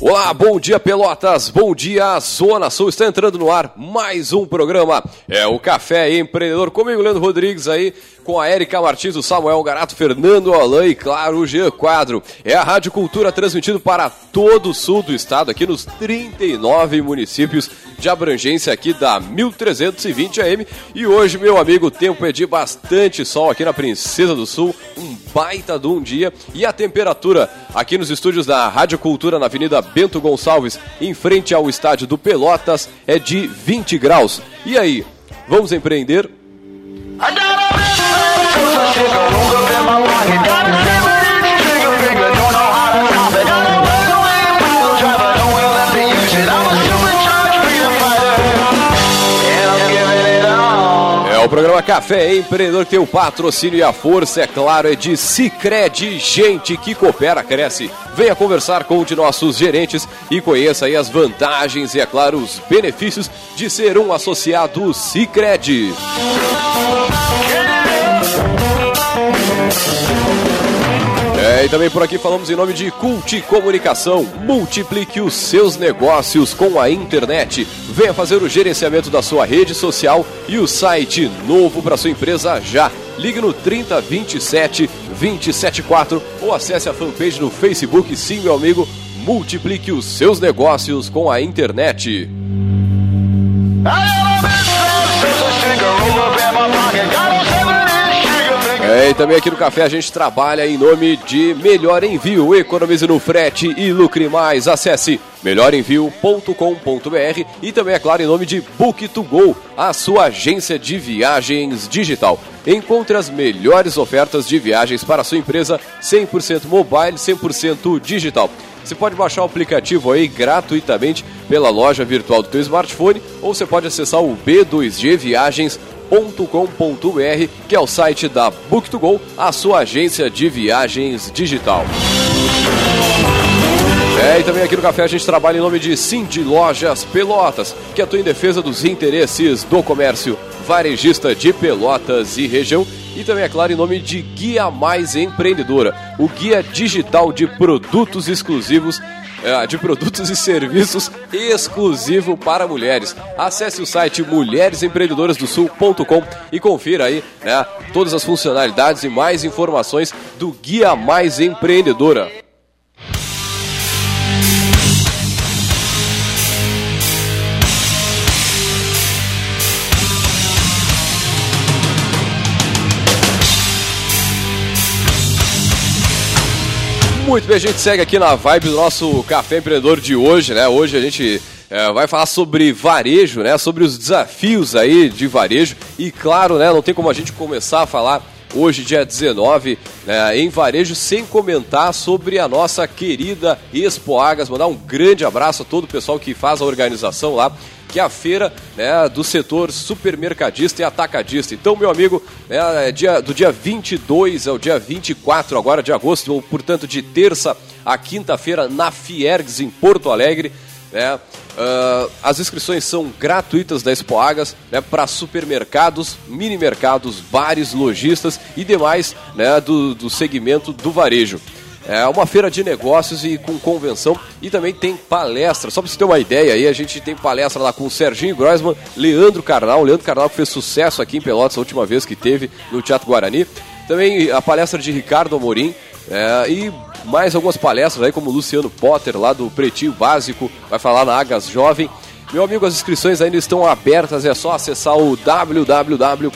Olá, bom dia Pelotas, bom dia Zona Sul, está entrando no ar mais um programa, é o Café Empreendedor, comigo Leandro Rodrigues aí, com a Érica Martins, o Samuel Garato, Fernando Alain e claro o Jean Quadro. É a Rádio Cultura transmitido para todo o sul do estado, aqui nos 39 municípios de abrangência aqui da 1320 AM. E hoje, meu amigo, o tempo é de bastante sol aqui na Princesa do Sul, um baita de um dia. E a temperatura aqui nos estúdios da Rádio Cultura na Avenida Bento Gonçalves, em frente ao estádio do Pelotas, é de 20 graus. E aí, vamos empreender? É o programa Café Empreendedor que tem o patrocínio e a força, é claro, é de Cicred, gente que coopera, cresce. Venha conversar com um de nossos gerentes e conheça aí as vantagens e, é claro, os benefícios de ser um associado Cicred. É, e também por aqui falamos em nome de Cult Comunicação. Multiplique os seus negócios com a internet. Venha fazer o gerenciamento da sua rede social e o site novo para sua empresa já. Ligue no 3027 274 ou acesse a fanpage no Facebook. Sim, meu amigo, multiplique os seus negócios com a internet. É, e também aqui no Café a gente trabalha em nome de Melhor Envio. Economize no frete e lucre mais. Acesse melhorenvio.com.br e também, é claro, em nome de Book2Go, a sua agência de viagens digital. Encontre as melhores ofertas de viagens para a sua empresa 100% mobile, 100% digital. Você pode baixar o aplicativo aí gratuitamente pela loja virtual do teu smartphone ou você pode acessar o b2gviagens.com booktogo.com.br, que é o site da Book2Go, a sua agência de viagens digital. É, e também aqui no Café a gente trabalha em nome de Cindy Lojas Pelotas, que atua em defesa dos interesses do comércio varejista de Pelotas e região. E também, é claro, em nome de Guia Mais Empreendedora, o guia digital de produtos exclusivos é, de produtos e serviços exclusivo para mulheres. Acesse o site mulheresempreendedorasdosul.com e confira aí né, todas as funcionalidades e mais informações do Guia Mais Empreendedora. Muito bem, a gente segue aqui na vibe do nosso Café Empreendedor de hoje, né? Hoje a gente é, vai falar sobre varejo, né? Sobre os desafios aí de varejo. E claro, né? Não tem como a gente começar a falar hoje, dia 19, né, em varejo, sem comentar sobre a nossa querida Expo Agas. Mandar um grande abraço a todo o pessoal que faz a organização lá que é a feira né, do setor supermercadista e atacadista. Então, meu amigo, né, é dia, do dia 22 ao dia 24 agora de agosto, ou portanto de terça a quinta-feira na Fiergs, em Porto Alegre. Né, uh, as inscrições são gratuitas da Expo Agas né, para supermercados, mini mercados, bares, lojistas e demais né, do, do segmento do varejo. É uma feira de negócios e com convenção e também tem palestra. Só para você ter uma ideia aí, a gente tem palestra lá com o Serginho Groisman, Leandro Carnal. Leandro Carnal que fez sucesso aqui em Pelotas a última vez que teve no Teatro Guarani. Também a palestra de Ricardo Amorim é, e mais algumas palestras aí, como Luciano Potter, lá do Pretinho Básico, vai falar na Agas Jovem. Meu amigo, as inscrições ainda estão abertas, é só acessar o www.agas.com.br,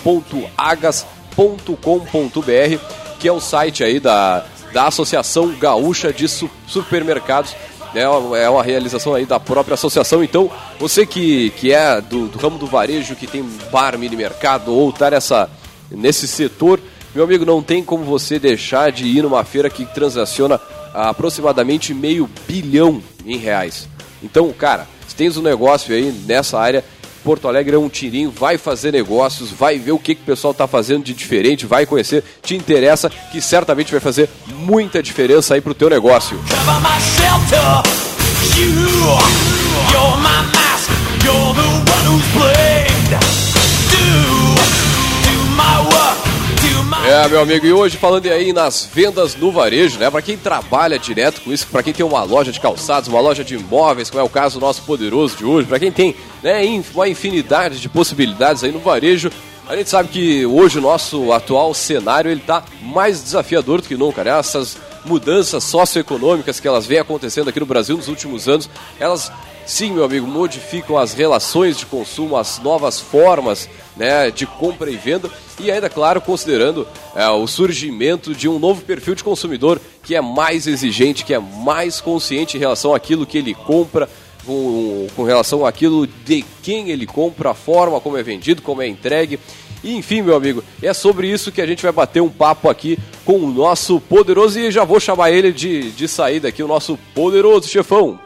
que é o site aí da, da Associação Gaúcha de Supermercados. É uma, é uma realização aí da própria associação. Então, você que, que é do, do ramo do varejo, que tem bar, mini mercado ou está nessa, nesse setor, meu amigo, não tem como você deixar de ir numa feira que transaciona aproximadamente meio bilhão em reais. Então, cara, se tens um negócio aí nessa área, Porto Alegre é um tirinho, vai fazer negócios, vai ver o que, que o pessoal está fazendo de diferente, vai conhecer, te interessa, que certamente vai fazer muita diferença aí pro teu negócio. É, meu amigo, e hoje falando aí nas vendas no varejo, né? Para quem trabalha direto com isso, para quem tem uma loja de calçados, uma loja de imóveis, como é o caso do nosso poderoso de hoje, para quem tem né, uma infinidade de possibilidades aí no varejo, a gente sabe que hoje o nosso atual cenário ele tá mais desafiador do que nunca, né? Essas mudanças socioeconômicas que elas vêm acontecendo aqui no Brasil nos últimos anos, elas sim, meu amigo, modificam as relações de consumo, as novas formas né, de compra e venda e ainda, claro, considerando é, o surgimento de um novo perfil de consumidor que é mais exigente, que é mais consciente em relação àquilo que ele compra, com, com relação àquilo de quem ele compra, a forma como é vendido, como é entregue. Enfim, meu amigo, é sobre isso que a gente vai bater um papo aqui com o nosso poderoso e já vou chamar ele de, de saída aqui, o nosso poderoso chefão.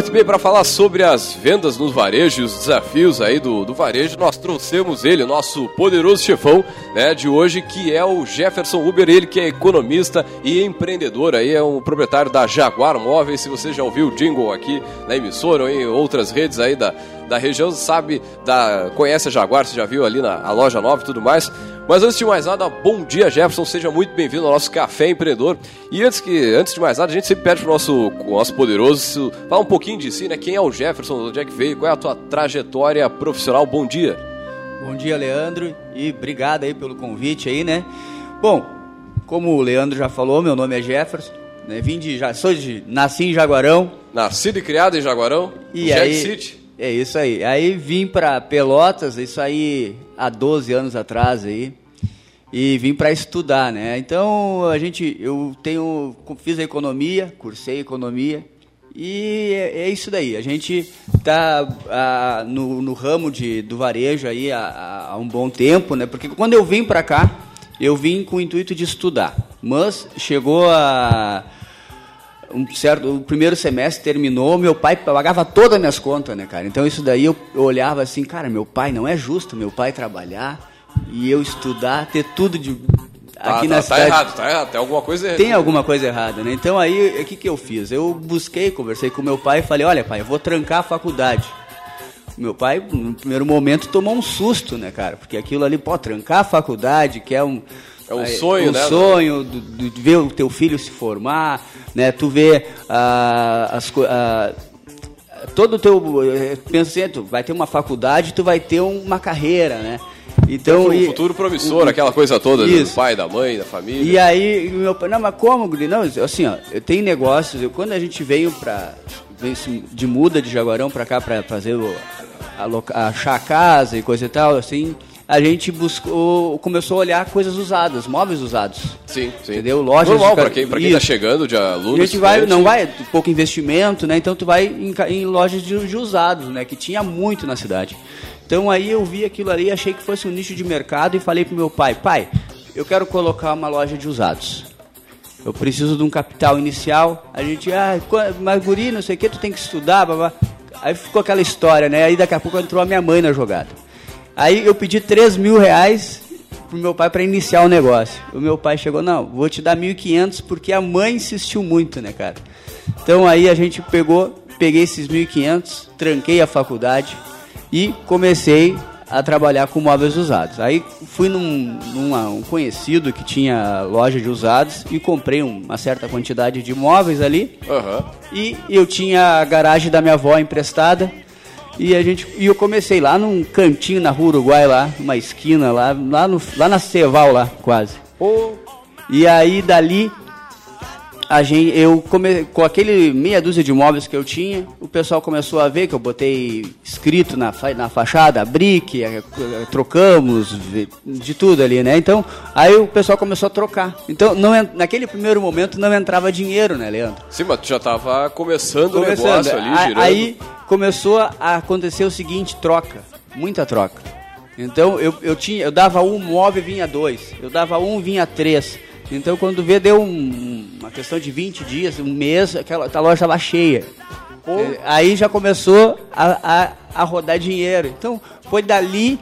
Muito bem, para falar sobre as vendas no varejo, os desafios aí do, do varejo, nós trouxemos ele, nosso poderoso chefão né, de hoje, que é o Jefferson Uber, ele que é economista e empreendedor, aí é um proprietário da Jaguar Móveis, se você já ouviu o jingle aqui na emissora ou em outras redes aí da, da região, sabe, da, conhece a Jaguar, você já viu ali na loja nova e tudo mais. Mas antes de mais nada, bom dia Jefferson, seja muito bem-vindo ao nosso Café Empreendedor. E antes, que, antes de mais nada, a gente sempre pede para o nosso, nosso poderoso falar um pouquinho de si, né? Quem é o Jefferson, onde é que veio, qual é a tua trajetória profissional? Bom dia. Bom dia, Leandro, e obrigado aí pelo convite aí, né? Bom, como o Leandro já falou, meu nome é Jefferson, né? Vim de, já, sou de, nasci em Jaguarão. Nascido e criado em Jaguarão, e aí, City. É isso aí. Aí vim para Pelotas, isso aí há 12 anos atrás aí e vim para estudar, né? Então a gente, eu tenho, fiz a economia, cursei economia e é, é isso daí. A gente está no, no, ramo de, do varejo aí há, há um bom tempo, né? Porque quando eu vim para cá, eu vim com o intuito de estudar, mas chegou a um certo, o primeiro semestre terminou, meu pai pagava todas as minhas contas, né, cara? Então isso daí eu, eu olhava assim, cara, meu pai não é justo, meu pai trabalhar e eu estudar, ter tudo de tá, aqui tá, na tá cidade. Errado, tá errado, tem alguma coisa errada. Tem alguma coisa errada, né? Então aí, o que, que eu fiz? Eu busquei, conversei com meu pai e falei, olha pai, eu vou trancar a faculdade. Meu pai, no primeiro momento, tomou um susto, né, cara? Porque aquilo ali, pô, trancar a faculdade, que é um... É um sonho, um né? sonho de, de ver o teu filho se formar, né? Tu vê ah, as ah, todo o teu eh, pensa assim, tu vai ter uma faculdade, tu vai ter uma carreira, né? Então, um e, futuro promissor, aquela coisa toda né, do pai, da mãe, da família. E aí, meu pai, não, mas como, Guri? Não, assim, ó, eu tenho negócios, eu, quando a gente veio para de muda de Jaguarão para cá para fazer o, a, achar a casa e coisa e tal, assim, a gente buscou, começou a olhar coisas usadas, móveis usados. Sim, sim. Entendeu? Lojas Normal para quem, pra quem tá chegando de alunos. a gente vai, não vai, pouco investimento, né? Então tu vai em, em lojas de, de usados, né? Que tinha muito na cidade. Então aí eu vi aquilo ali, achei que fosse um nicho de mercado e falei pro meu pai, pai, eu quero colocar uma loja de usados. Eu preciso de um capital inicial. A gente, ah, mas guri, não sei o que, tu tem que estudar, blá, Aí ficou aquela história, né? Aí daqui a pouco entrou a minha mãe na jogada. Aí eu pedi 3 mil reais pro meu pai para iniciar o negócio. O meu pai chegou, não, vou te dar 1.500 porque a mãe insistiu muito, né, cara? Então aí a gente pegou, peguei esses 1.500, tranquei a faculdade, e comecei a trabalhar com móveis usados. Aí fui num, um conhecido que tinha loja de usados e comprei uma certa quantidade de móveis ali. Uhum. E eu tinha a garagem da minha avó emprestada. E, a gente, e eu comecei lá num cantinho na rua Uruguai, lá, uma esquina lá, lá, no, lá na Ceval, lá, quase. Oh. E aí dali a gente, eu come, com aquele meia dúzia de móveis que eu tinha, o pessoal começou a ver que eu botei escrito na, na fachada, brick, eh, trocamos, de tudo ali, né? Então, aí o pessoal começou a trocar. Então, não, naquele primeiro momento não entrava dinheiro, né, Leandro? Sim, mas tu já estava começando, começando, o negócio ali, girando. Aí começou a acontecer o seguinte, troca, muita troca. Então, eu, eu, tinha, eu dava um móvel, vinha dois. Eu dava um, vinha três. Então, quando vê, deu um, uma questão de 20 dias, um mês, aquela a loja estava cheia. Pô. É, aí já começou a, a, a, rodar dinheiro. Então, foi dali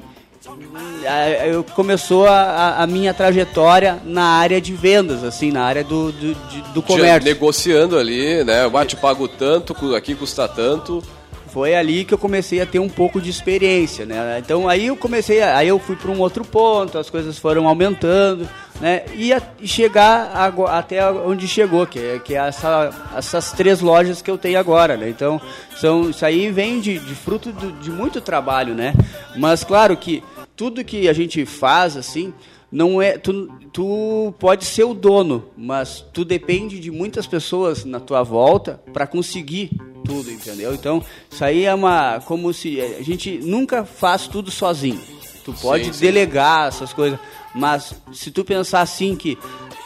eu começou a, a, minha trajetória na área de vendas, assim, na área do, do, de, do comércio. Negociando ali, né? Eu te pago tanto, aqui custa tanto. Foi ali que eu comecei a ter um pouco de experiência, né? Então aí eu comecei, a, aí eu fui para um outro ponto, as coisas foram aumentando, né? E, a, e chegar a, até onde chegou, que é, que é essa, essas três lojas que eu tenho agora, né? Então são, isso aí vem de, de fruto de, de muito trabalho, né? Mas claro que tudo que a gente faz assim não é tu, tu pode ser o dono, mas tu depende de muitas pessoas na tua volta para conseguir tudo, entendeu? Então, isso aí é uma como se a gente nunca faz tudo sozinho. Tu pode sim, sim. delegar essas coisas, mas se tu pensar assim que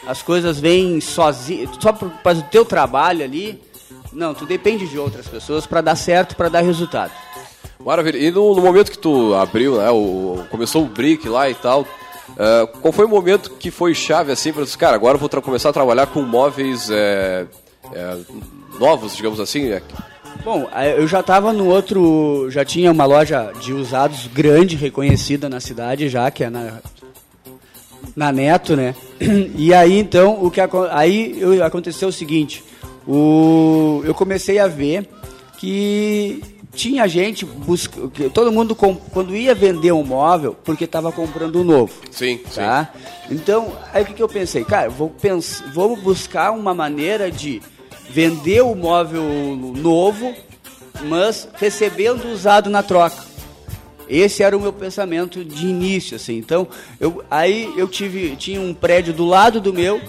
as coisas vêm sozinho, só para o teu trabalho ali, não, tu depende de outras pessoas para dar certo, para dar resultado. Maravilha. E no, no, momento que tu abriu, né, o, começou o Brick lá e tal, uh, qual foi o momento que foi chave assim para cara, agora eu vou começar a trabalhar com móveis é, é, novos, digamos assim? Né? Bom, eu já estava no outro, já tinha uma loja de usados grande, reconhecida na cidade já, que é na na Neto, né? E aí então o que aí eu, aconteceu o seguinte, o eu comecei a ver que tinha gente busca, todo mundo quando ia vender um móvel porque estava comprando um novo. Sim, tá? Sim. Então, aí o que, que eu pensei? Cara, vou vou buscar uma maneira de vender o móvel novo, mas recebendo usado na troca. Esse era o meu pensamento de início, assim. Então, eu, aí eu tive tinha um prédio do lado do meu,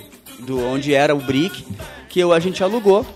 do onde era o Brick, que eu, a gente alugou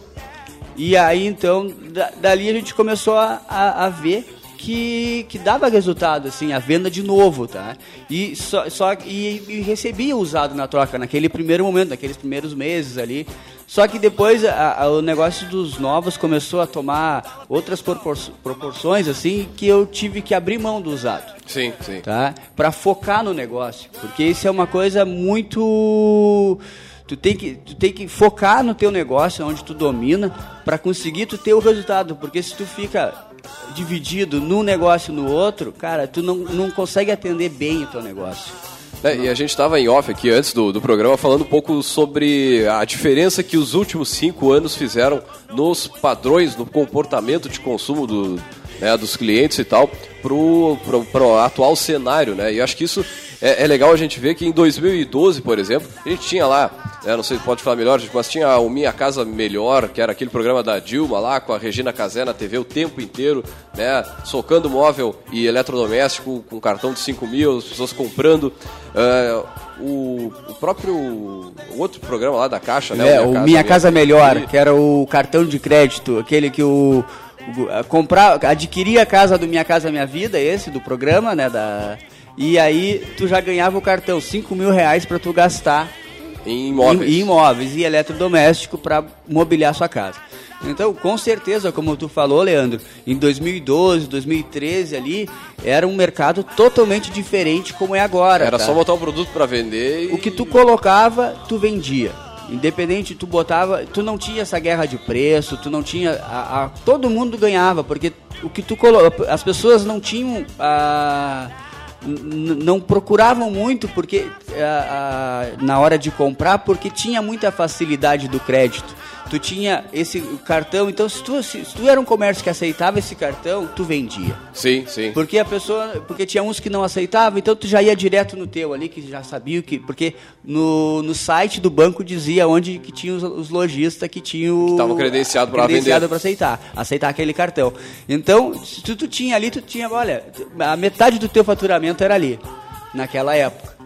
e aí então, da, dali a gente começou a, a, a, ver que, que dava resultado, assim, a venda de novo, tá? E, só, só, e, e recebia usado na troca, naquele primeiro momento, naqueles primeiros meses ali. Só que depois a, a, o negócio dos novos começou a tomar outras proporções, assim, que eu tive que abrir mão do usado. Sim, sim. Tá? Para focar no negócio. Porque isso é uma coisa muito Tu tem que, tu tem que focar no teu negócio, onde tu domina, para conseguir tu ter o resultado. Porque se tu fica dividido num negócio no outro, cara, tu não, não consegue atender bem o teu negócio. É, e a gente estava em off aqui antes do, do programa falando um pouco sobre a diferença que os últimos cinco anos fizeram nos padrões, no comportamento de consumo do, né, dos clientes e tal, pro, pro atual cenário, né? E acho que isso é, é, legal a gente ver que em 2012, por exemplo, a gente tinha lá, né, não sei se pode falar melhor, mas tinha o Minha Casa Melhor, que era aquele programa da Dilma lá, com a Regina Casé na TV o tempo inteiro, né, socando móvel e eletrodoméstico com cartão de 5 mil, as pessoas comprando. Uh, o, o, próprio o outro programa lá da Caixa, né? É, o Minha, Casa, Minha Casa Melhor, que era o cartão de crédito, aquele que o comprar, adquirir a casa do Minha Casa Minha Vida, esse do programa, né, da e aí tu já ganhava o cartão, 5 mil reais para tu gastar em imóveis, em, em imóveis e eletrodoméstico para mobiliar sua casa. Então, com certeza, como tu falou, Leandro, em 2012, 2013 ali, era um mercado totalmente diferente como é agora. Era tá? só botar um produto para vender. E... O que tu colocava, tu vendia. Independente, tu botava, tu não tinha essa guerra de preço, tu não tinha, a, a todo mundo ganhava, porque o que tu colocava, as pessoas não tinham a não procuravam muito porque a, na hora de comprar porque tinha muita facilidade do crédito tu tinha esse cartão, então se tu, se, se tu era um comércio que aceitava esse cartão, tu vendia. Sim, sim. Porque a pessoa, porque tinha uns que não aceitavam, então tu já ia direto no teu ali, que já sabia que, porque no, no site do banco dizia onde que tinha os, os lojistas que tinham estavam credenciado para vender, para aceitar, aceitar aquele cartão. Então, se tu, tu tinha ali, tu tinha, olha, a metade do teu faturamento era ali naquela época.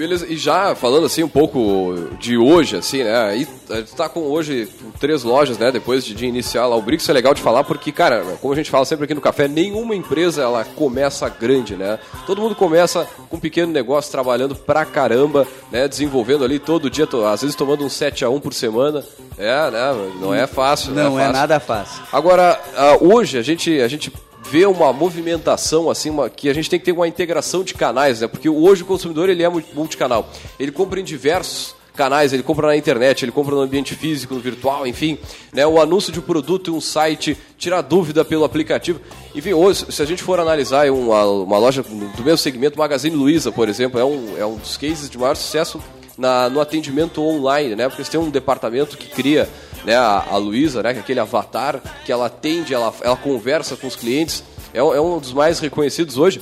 Beleza, e já falando assim um pouco de hoje, assim, né? Aí tá com hoje três lojas, né? Depois de, de iniciar lá o Brix, é legal de falar porque, cara, como a gente fala sempre aqui no café, nenhuma empresa ela começa grande, né? Todo mundo começa com um pequeno negócio, trabalhando pra caramba, né? Desenvolvendo ali todo dia, às vezes tomando um 7 a 1 por semana. É, né? Não é fácil, não, não é, fácil. é nada fácil. Agora, uh, hoje a gente, a gente vê uma movimentação assim, uma, que a gente tem que ter uma integração de canais, né? Porque hoje o consumidor ele é multicanal. Ele compra em diversos canais, ele compra na internet, ele compra no ambiente físico, no virtual, enfim, né? O anúncio de um produto em um site, tirar dúvida pelo aplicativo. Enfim, hoje, se a gente for analisar uma, uma loja do mesmo segmento, Magazine Luiza, por exemplo, é um, é um dos cases de maior sucesso na, no atendimento online, né? Porque eles têm um departamento que cria né, a, a Luiza, né, é aquele avatar que ela atende, ela, ela conversa com os clientes, é, é um dos mais reconhecidos hoje.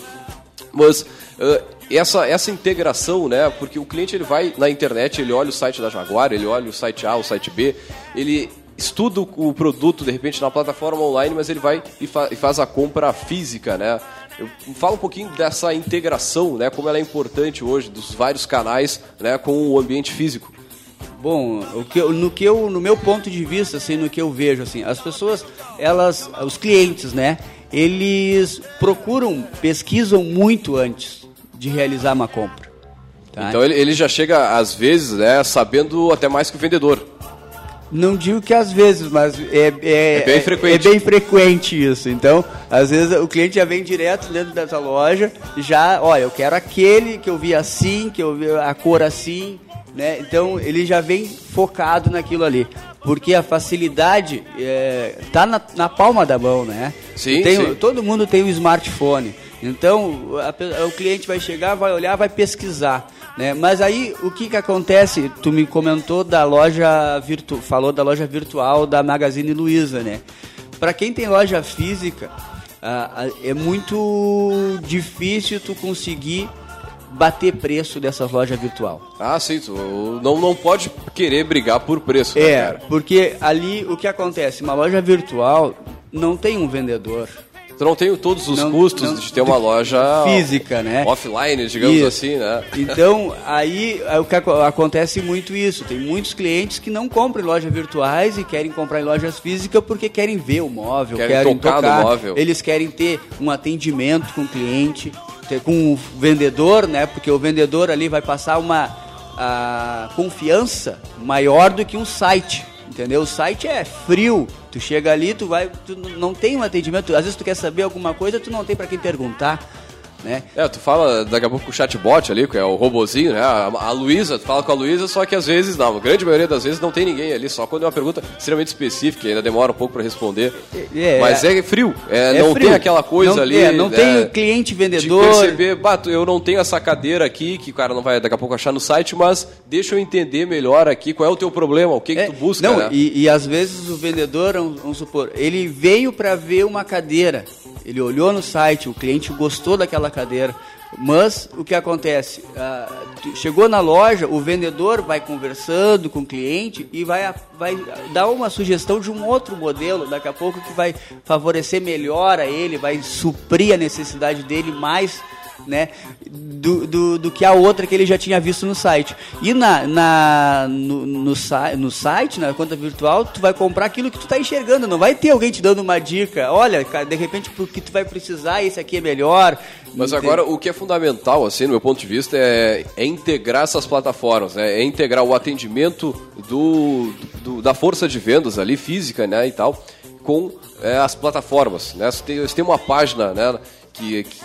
Mas uh, essa, essa integração, né? Porque o cliente ele vai na internet, ele olha o site da Jaguar, ele olha o site A, o site B, ele estuda o produto de repente na plataforma online, mas ele vai e, fa e faz a compra física, né? Eu falo um pouquinho dessa integração, né? Como ela é importante hoje dos vários canais, né? Com o ambiente físico. Bom, o que eu, no que eu, no meu ponto de vista, assim, no que eu vejo, assim, as pessoas, elas, os clientes, né? Eles procuram, pesquisam muito antes de realizar uma compra. Tá? Então ele, ele já chega, às vezes, né, sabendo até mais que o vendedor. Não digo que às vezes, mas é, é, é, bem frequente. é bem frequente isso. Então, às vezes o cliente já vem direto dentro dessa loja, já, olha, eu quero aquele que eu vi assim, que eu vi a cor assim, né? Então ele já vem focado naquilo ali. Porque a facilidade é, tá na, na palma da mão, né? Sim, tem, sim. Todo mundo tem um smartphone. Então, a, o cliente vai chegar, vai olhar, vai pesquisar. Né? Mas aí, o que, que acontece? Tu me comentou da loja virtual, falou da loja virtual da Magazine Luiza, né? Para quem tem loja física, é muito difícil tu conseguir bater preço dessas lojas virtual. Ah, sim, tu não, não pode querer brigar por preço, né, É, cara? porque ali o que acontece? Uma loja virtual não tem um vendedor. Tu não tem todos os não, custos não, de ter uma loja física, né? Offline, digamos isso. assim, né? Então, aí é o que acontece muito isso. Tem muitos clientes que não compram em lojas virtuais e querem comprar em lojas físicas porque querem ver o móvel, querem, querem tocar, tocar móvel. Eles querem ter um atendimento com o cliente, ter, com o vendedor, né? Porque o vendedor ali vai passar uma a, confiança maior do que um site entendeu? O site é frio. Tu chega ali, tu vai, tu não tem um atendimento. Às vezes tu quer saber alguma coisa, tu não tem para quem perguntar. Né? É, tu fala daqui a pouco com o chatbot ali, que é o robozinho, né? A, a Luísa, tu fala com a Luísa, só que às vezes, não, a grande maioria das vezes não tem ninguém ali, só quando é uma pergunta extremamente específica, ainda demora um pouco para responder. É, Mas é frio, é, é não frio. tem aquela coisa não, ali. É, não tem cliente vendedor. De perceber, bato, eu não tenho essa cadeira aqui, que o cara não vai daqui a pouco achar no site, mas deixa eu entender melhor aqui qual é o teu problema, o que, que tu busca. Não, né? e, e às vezes o vendedor, vamos supor, ele veio para ver uma cadeira. Ele olhou no site, o cliente gostou daquela cadeira, mas o que acontece? Ah, chegou na loja, o vendedor vai conversando com o cliente e vai, vai dar uma sugestão de um outro modelo, daqui a pouco que vai favorecer melhor a ele, vai suprir a necessidade dele mais né, do, do, do, que a outra que ele já tinha visto no site. E na, na, no, no, no site, na conta virtual, tu vai comprar aquilo que tu está enxergando, não vai ter alguém te dando uma dica. Olha, de repente, porque tu vai precisar, esse aqui é melhor. Mas agora, o que é fundamental, assim, no meu ponto de vista, é, é integrar essas plataformas, né? é integrar o atendimento do, do, da força de vendas ali, física né, e tal, com é, as plataformas. Né? Você, tem, você tem uma página né, que, que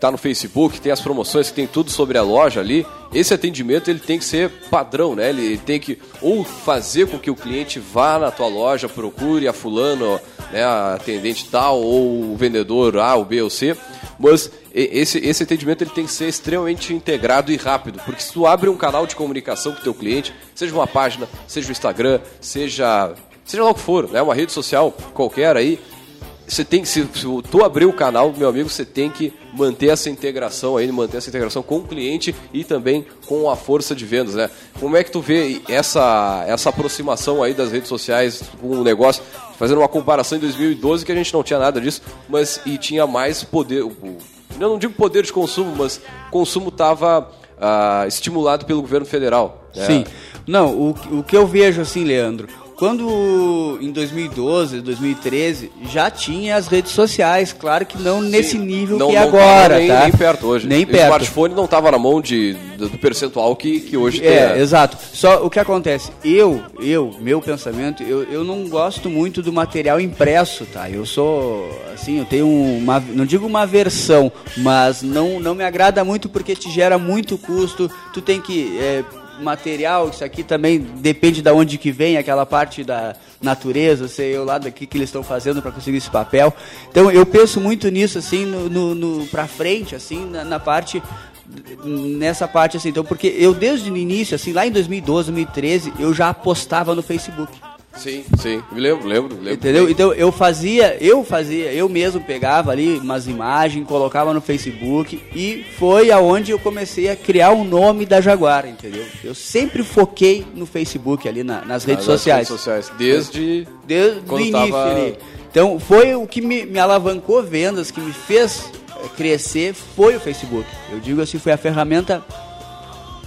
tá no Facebook, tem as promoções, que tem tudo sobre a loja ali. Esse atendimento ele tem que ser padrão, né? Ele tem que ou fazer com que o cliente vá na tua loja, procure a fulano, né, a atendente tal ou o vendedor A, o B ou C, mas esse, esse atendimento ele tem que ser extremamente integrado e rápido, porque se tu abre um canal de comunicação com o teu cliente, seja uma página, seja o Instagram, seja seja lá o que for, né, uma rede social qualquer aí, você tem se, se tu abrir o canal, meu amigo, você tem que manter essa integração aí, manter essa integração com o cliente e também com a força de vendas, né? Como é que tu vê essa, essa aproximação aí das redes sociais com o negócio? Fazendo uma comparação em 2012 que a gente não tinha nada disso, mas e tinha mais poder, eu não digo poder de consumo, mas consumo estava ah, estimulado pelo governo federal. Né? Sim. Não, o, o que eu vejo assim, Leandro, quando em 2012, 2013 já tinha as redes sociais, claro que não Sim, nesse nível não, que é agora, nem, tá? nem perto hoje. Nem o perto. smartphone não estava na mão de, do percentual que, que hoje é, tem. É, exato. Só o que acontece, eu, eu, meu pensamento, eu, eu não gosto muito do material impresso, tá? Eu sou, assim, eu tenho uma, não digo uma versão, mas não, não me agrada muito porque te gera muito custo, tu tem que é, material, isso aqui também depende de onde que vem aquela parte da natureza, sei eu lá daqui que eles estão fazendo para conseguir esse papel. Então eu penso muito nisso assim no, no, no para frente assim na, na, parte nessa parte assim, então porque eu desde o início assim lá em 2012, 2013 eu já apostava no Facebook. Sim, sim, me lembro, lembro, lembro. Entendeu? Bem. Então eu fazia, eu fazia, eu mesmo pegava ali umas imagens, colocava no Facebook e foi aonde eu comecei a criar o nome da Jaguar, entendeu? Eu sempre foquei no Facebook ali na, nas redes ah, sociais. Redes sociais, desde, desde o início tava... ali. Então foi o que me, me alavancou vendas, que me fez eh, crescer, foi o Facebook. Eu digo assim, foi a ferramenta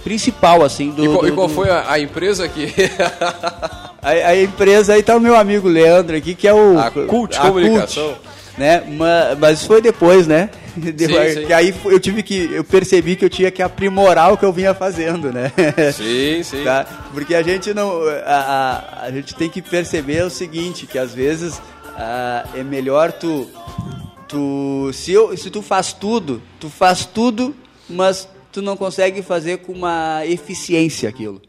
principal assim do. E qual, do, e qual do... foi a, a empresa que A, a, empresa aí tá o meu amigo Leandro aqui, que é o. A Cult a Comunicação. Cult, né? Mas, mas foi depois, né? Depois, sim, sim. Que aí eu tive que. Eu percebi que eu tinha que aprimorar o que eu vinha fazendo, né? Sim, sim. Tá? Porque a gente não. A, a, a gente tem que perceber o seguinte, que às vezes a, é melhor tu. Tu. Se, eu, se tu faz tudo, tu faz tudo, mas tu não consegue fazer com uma eficiência aquilo.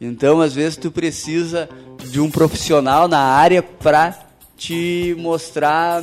Então, às vezes, tu precisa de um profissional na área para te mostrar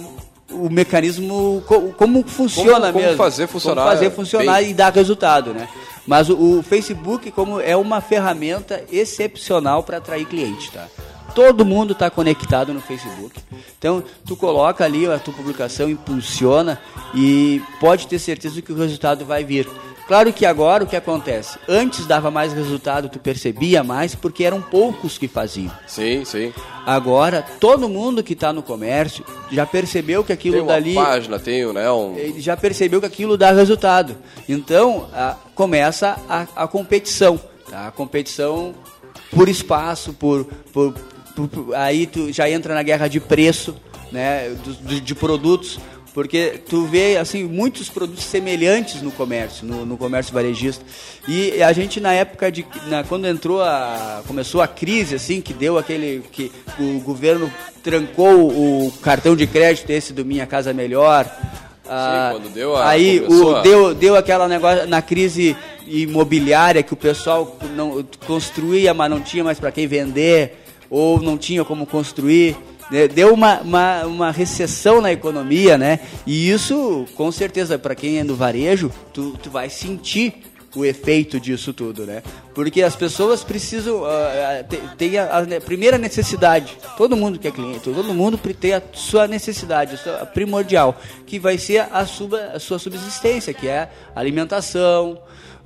o mecanismo como funciona como, mesmo. Como fazer funcionar. Como fazer funcionar bem. e dar resultado, né? Mas o, o, Facebook como é uma ferramenta excepcional para atrair cliente, tá? Todo mundo está conectado no Facebook. Então, tu coloca ali a tua publicação, impulsiona e pode ter certeza que o resultado vai vir. Claro que agora o que acontece? Antes dava mais resultado, tu percebia mais, porque eram poucos que faziam. Sim, sim. Agora, todo mundo que está no comércio já percebeu que aquilo tem uma dali. página, tem, né? Um... Já percebeu que aquilo dá resultado. Então, a, começa a, a competição. Tá? A competição por espaço, por, por, por, por, aí tu já entra na guerra de preço, né? de, de produtos porque tu vê assim muitos produtos semelhantes no comércio, no, no comércio varejista. E a gente na época de na, quando entrou a começou a crise assim, que deu aquele que o governo trancou o cartão de crédito esse do Minha Casa Melhor. Sim, ah, quando deu a, aí o, a... deu, deu aquela negócio na crise imobiliária que o pessoal não construía, mas não tinha mais para quem vender ou não tinha como construir. Né, deu uma, uma, uma, recessão na economia, né? E isso, com certeza, para quem é do varejo, tu, tu vai sentir o efeito disso tudo, né? Porque as pessoas precisam uh, ter, a, a, primeira necessidade. Todo mundo que é cliente, todo mundo tem a sua necessidade, a sua primordial, que vai ser a, sua, a sua subsistência, que é alimentação,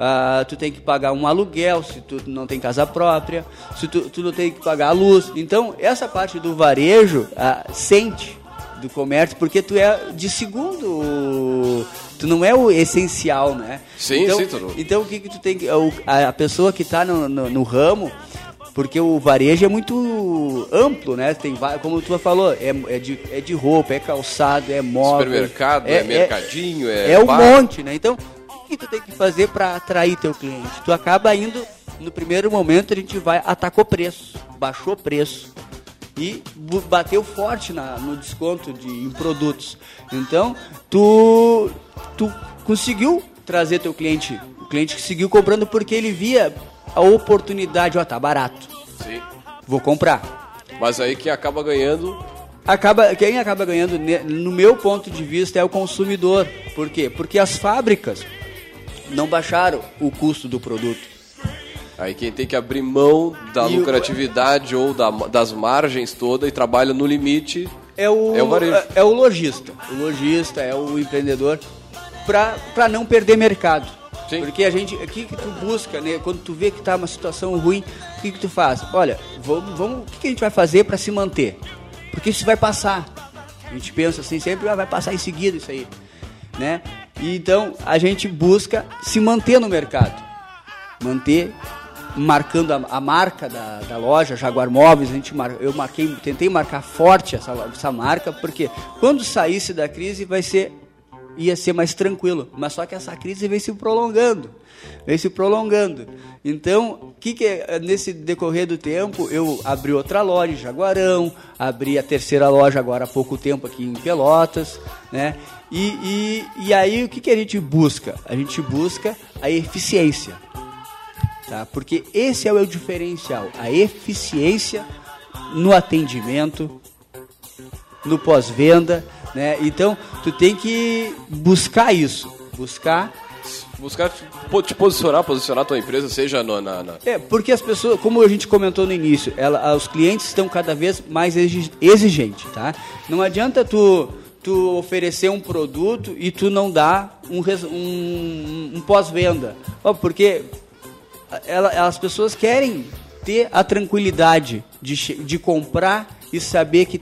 ah, tu tem que pagar um aluguel se tu não tem casa própria, se tu, tu não tem que pagar a luz. Então, essa parte do varejo ah, sente do comércio, porque tu é de segundo, tu não é o essencial, né? Sim, então, sim, tudo. Então, o que que tu tem que... A pessoa que está no, no, no ramo porque o varejo é muito amplo, né? Tem como tu falou, é, é, de, é de roupa, é calçado, é móvel. Supermercado, é, é mercadinho, é. É um monte, né? Então, que tu tem que fazer para atrair teu cliente? Tu acaba indo, no primeiro momento a gente vai, atacou preço, baixou preço e bateu forte na, no desconto de, em produtos. Então, tu, tu conseguiu trazer teu cliente, o cliente que seguiu comprando porque ele via a oportunidade, ó, tá barato. Sim. Vou comprar. Mas aí quem acaba ganhando acaba quem acaba ganhando no meu ponto de vista é o consumidor. Por quê? Porque as fábricas não baixaram o custo do produto. Aí quem tem que abrir mão da e lucratividade o... ou da, das margens toda e trabalha no limite é o, é o varejo. É, é o lojista. O lojista é o empreendedor para não perder mercado. Sim. Porque a gente, o que, que tu busca, né? Quando tu vê que está uma situação ruim, o que, que tu faz? Olha, vamos, vamos, o que, que a gente vai fazer para se manter? Porque isso vai passar. A gente pensa assim, sempre ah, vai passar em seguida isso aí, né? E então a gente busca se manter no mercado, manter marcando a, a marca da, da, loja Jaguar Móveis. A gente mar, eu marquei, tentei marcar forte essa, essa marca porque quando saísse da crise vai ser ia ser mais tranquilo. Mas só que essa crise vem se prolongando, vem se prolongando. Então, que, que nesse decorrer do tempo eu abri outra loja em Jaguarão, abri a terceira loja agora há pouco tempo aqui em Pelotas, né? E, e, e aí o que, que a gente busca? A gente busca a eficiência. tá? Porque esse é o diferencial, a eficiência no atendimento, no pós-venda, né? Então, tu tem que buscar isso, buscar buscar te posicionar, posicionar a tua empresa, seja no, na, na, É, porque as pessoas, como a gente comentou no início, ela, os clientes estão cada vez mais exigentes, tá? Não adianta tu, tu oferecer um produto e tu não dar um, um, um pós-venda. Porque ela, as pessoas querem ter a tranquilidade de, de comprar e saber que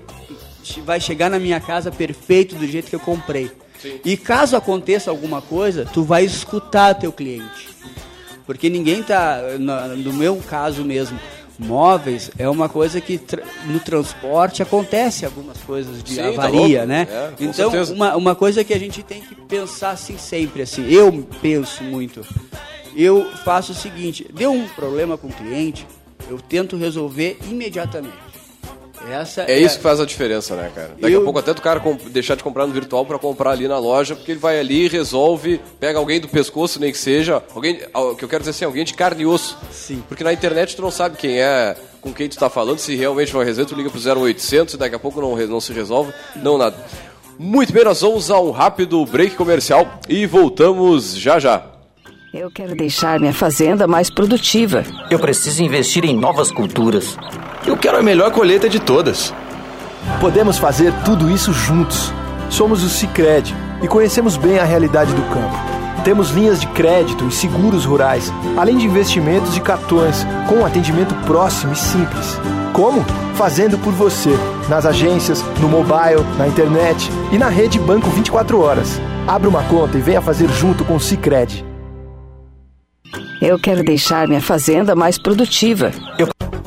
vai chegar na minha casa perfeito do jeito que eu comprei. Sim. E caso aconteça alguma coisa, tu vai escutar teu cliente. Porque ninguém tá, no meu caso mesmo, móveis é uma coisa que tra no transporte acontece algumas coisas de Sim, tá avaria, tá né? É, então, uma, uma coisa que a gente tem que pensar assim sempre, assim, eu penso muito. Eu faço o seguinte, deu um problema com o cliente, eu tento resolver imediatamente. Essa é, é isso que faz a diferença, né, cara? Daqui eu... a pouco até o cara deixar de comprar no virtual para comprar ali na loja, porque ele vai ali, resolve, pega alguém do pescoço, nem que seja, alguém, o que eu quero dizer assim, alguém de carne e osso. Sim. Porque na internet tu não sabe quem é, com quem tu está falando, se realmente vai resolver, tu liga pro 0800 e daqui a pouco não, não se resolve, não nada. Muito bem, nós vamos a um rápido break comercial e voltamos já já. Eu quero deixar minha fazenda mais produtiva. Eu preciso investir em novas culturas. Eu quero a melhor colheita de todas. Podemos fazer tudo isso juntos. Somos o Cicred e conhecemos bem a realidade do campo. Temos linhas de crédito e seguros rurais, além de investimentos e cartões, com um atendimento próximo e simples. Como? Fazendo por você, nas agências, no mobile, na internet e na rede Banco 24 Horas. Abra uma conta e venha fazer junto com o Cicred. Eu quero deixar minha fazenda mais produtiva. Eu...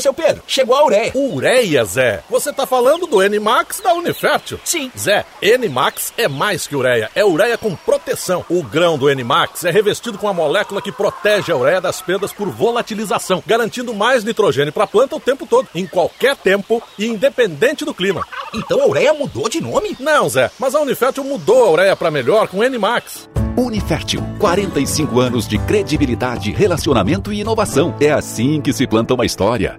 Ô, seu Pedro, chegou a ureia. Ureia, Zé? Você tá falando do N-Max da Unifértil? Sim. Zé, N-Max é mais que ureia. É ureia com proteção. O grão do N-Max é revestido com a molécula que protege a ureia das perdas por volatilização, garantindo mais nitrogênio para a planta o tempo todo, em qualquer tempo e independente do clima. Então a ureia mudou de nome? Não, Zé, mas a Unifértil mudou a ureia para melhor com N-Max. Unifértil, 45 anos de credibilidade, relacionamento e inovação. É assim que se planta uma história.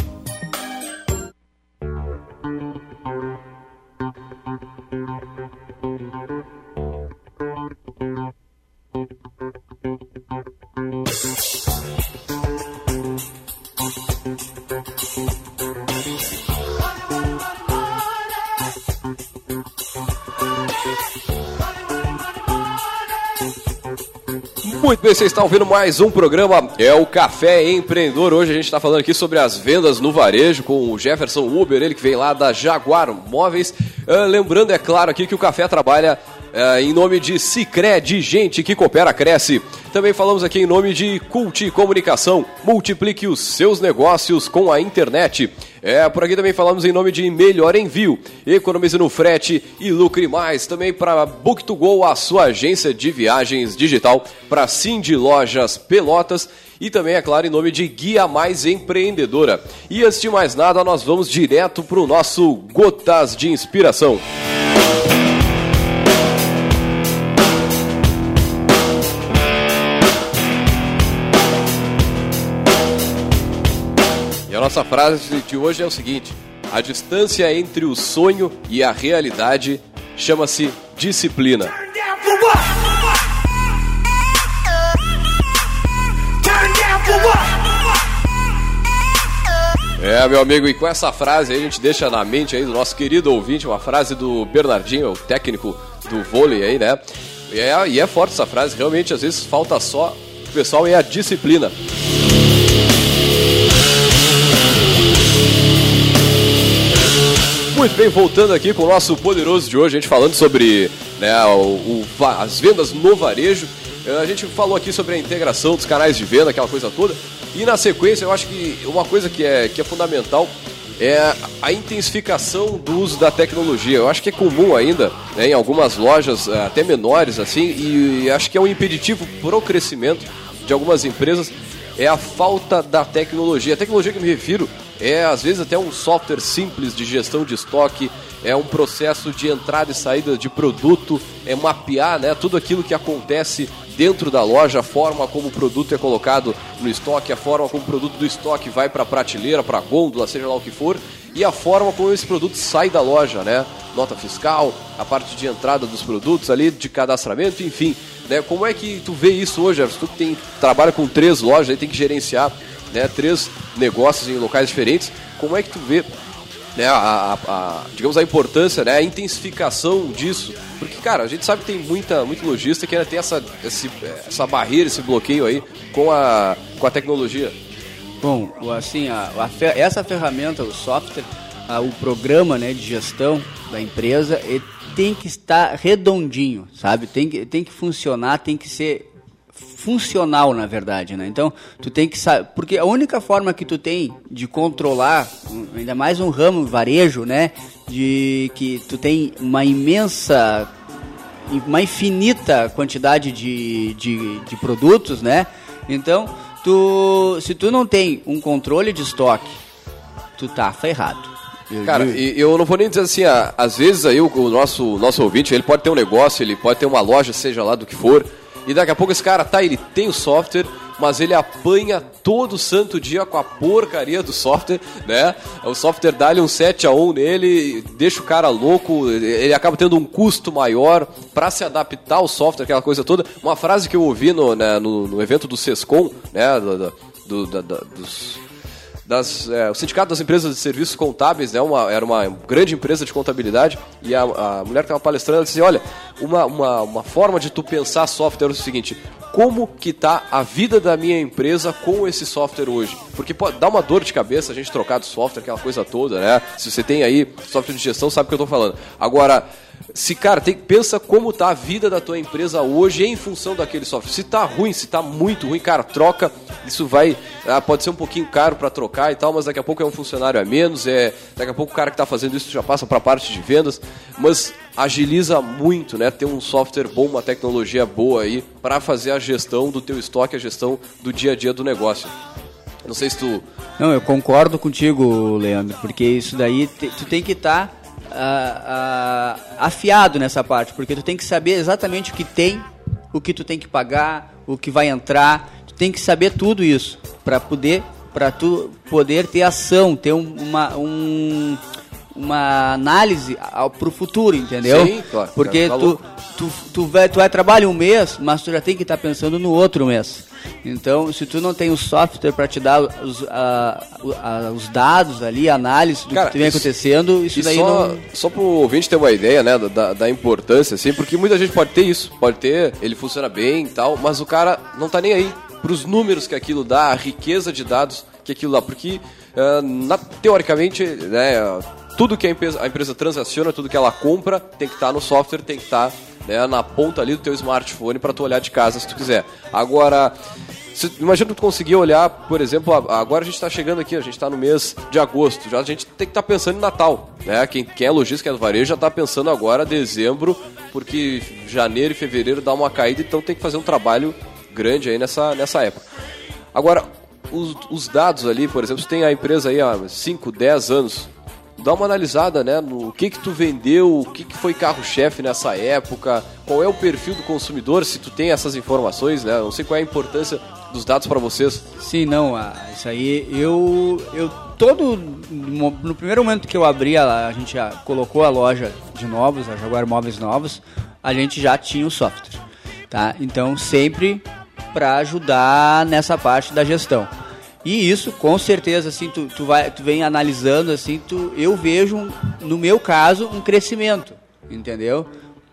Vocês estão ouvindo mais um programa, é o Café Empreendedor. Hoje a gente está falando aqui sobre as vendas no varejo com o Jefferson Uber, ele que vem lá da Jaguar Móveis. Uh, lembrando, é claro, aqui que o Café trabalha uh, em nome de Cicred, gente que coopera, cresce. Também falamos aqui em nome de Cult Comunicação. Multiplique os seus negócios com a internet. É, por aqui também falamos em nome de Melhor Envio. Economize no frete e lucre mais. Também para Book2Go, a sua agência de viagens digital. Para Cindy Lojas Pelotas. E também, é claro, em nome de Guia Mais Empreendedora. E antes de mais nada, nós vamos direto para o nosso Gotas de Inspiração. Nossa frase de hoje é o seguinte: a distância entre o sonho e a realidade chama-se disciplina. É, meu amigo, e com essa frase aí a gente deixa na mente aí do nosso querido ouvinte, uma frase do Bernardinho, o técnico do vôlei aí, né? E é, e é forte essa frase, realmente às vezes falta só o pessoal é a disciplina. Muito bem, voltando aqui com o nosso poderoso de hoje, a gente falando sobre né, o, o, as vendas no varejo. Eh, a gente falou aqui sobre a integração dos canais de venda, aquela coisa toda. E na sequência, eu acho que uma coisa que é, que é fundamental é a intensificação do uso da tecnologia. Eu acho que é comum ainda, né, em algumas lojas, eh, até menores, assim, e acho que é um impeditivo para o crescimento de algumas empresas é a falta da tecnologia. A tecnologia que eu me refiro é às vezes até um software simples de gestão de estoque, é um processo de entrada e saída de produto, é mapear né, tudo aquilo que acontece dentro da loja, a forma como o produto é colocado no estoque, a forma como o produto do estoque vai para a prateleira, para a gôndola, seja lá o que for, e a forma como esse produto sai da loja, né? Nota fiscal, a parte de entrada dos produtos ali, de cadastramento, enfim. Né? Como é que tu vê isso hoje, Tu tem, trabalha com três lojas, aí tem que gerenciar né, três negócios em locais diferentes. Como é que tu vê né, a, a, a, digamos, a importância, né, a intensificação disso? Porque, cara, a gente sabe que tem muita, muito lojista que ainda tem essa, esse, essa barreira, esse bloqueio aí com a, com a tecnologia. Bom, assim, a, a, essa ferramenta, o software, a, o programa né, de gestão da empresa, ele tem que estar redondinho, sabe? Tem que, tem que funcionar, tem que ser funcional, na verdade, né? Então, tu tem que saber, porque a única forma que tu tem de controlar, ainda mais um ramo varejo, né, de que tu tem uma imensa uma infinita quantidade de, de, de produtos, né? Então, tu, se tu não tem um controle de estoque, tu tá ferrado. Eu Cara, e eu não vou nem dizer assim, às vezes aí o, o, nosso, nosso ouvinte, ele pode ter um negócio, ele pode ter uma loja, seja lá do que for, e daqui a pouco esse cara tá, ele tem o software, mas ele apanha todo santo dia com a porcaria do software, né? O software dá-lhe um 7 a 1 nele, deixa o cara louco, ele acaba tendo um custo maior para se adaptar ao software, aquela coisa toda. Uma frase que eu ouvi no, né, no, no evento do Sescom, né? Do, do, do, dos das, é, o Sindicato das Empresas de Serviços Contábeis, né, uma, era uma grande empresa de contabilidade, e a, a mulher que estava palestrando ela disse: Olha, uma, uma, uma forma de tu pensar software é o seguinte: como que está a vida da minha empresa com esse software hoje. Porque pode dar uma dor de cabeça a gente trocar de software, aquela coisa toda, né? Se você tem aí software de gestão, sabe o que eu estou falando. Agora, se, cara, tem, pensa como tá a vida da tua empresa hoje em função daquele software. Se tá ruim, se tá muito ruim, cara, troca. Isso vai. Ah, pode ser um pouquinho caro para trocar e tal, mas daqui a pouco é um funcionário a menos. É, daqui a pouco o cara que tá fazendo isso já passa para a parte de vendas. Mas agiliza muito, né? Ter um software bom, uma tecnologia boa aí para fazer a gestão do teu estoque, a gestão do dia a dia do negócio. Não sei se tu. Não, eu concordo contigo, Leandro, porque isso daí tu tem que estar. Tá afiado nessa parte, porque tu tem que saber exatamente o que tem, o que tu tem que pagar, o que vai entrar, tu tem que saber tudo isso para poder para tu poder ter ação, ter um, uma, um, uma análise para o futuro, entendeu? Sim, claro. Porque Tá tu, louco. tu, tu, vai, tu vai trabalhar um mês, mas tu já tem que estar pensando no outro mês. Então, se tu não tem o software para te dar os, a- a- os dados ali, a análise do Cara, que vem isso- acontecendo, isso daí só, não. só pro ouvinte ter uma ideia, né, da, da importância, assim, porque muita gente pode ter isso, pode ter, ele funciona bem e tal, mas o cara não tá nem aí pros números que aquilo dá, a riqueza de dados que aquilo dá, porque ah, na- teoricamente, né, tudo que a empresa, a empresa transaciona, tudo que ela compra, tem que estar no software, tem que estar né, na ponta ali do teu smartphone para tu olhar de casa se tu quiser. Agora, se- imagina tu conseguir olhar, por exemplo, agora a gente está chegando aqui, a gente está no mês de agosto, já a gente tem que estar pensando em Natal, né? Quem, quem é lojista, quem é varejo, já está pensando agora dezembro, porque janeiro e fevereiro dá uma caída, então tem que fazer um trabalho grande aí nessa, nessa época. Agora, os, os dados ali, por exemplo, se tem a empresa aí há 5, 10 anos, dá uma analisada, né, no que que tu vendeu, o que que foi carro-chefe nessa época, qual é o perfil do consumidor, se tu tem essas informações, né, não sei qual é a importância dos dados para vocês. Sim, não, isso aí eu eu todo no primeiro momento que eu abri a, a gente colocou a loja de novos, a Jaguar Móveis Novos, a gente já tinha o software, tá? Então sempre para ajudar nessa parte da gestão. E isso, com certeza, assim, tu, tu, vai, tu vem analisando, assim, tu, eu vejo, no meu caso, um crescimento, entendeu?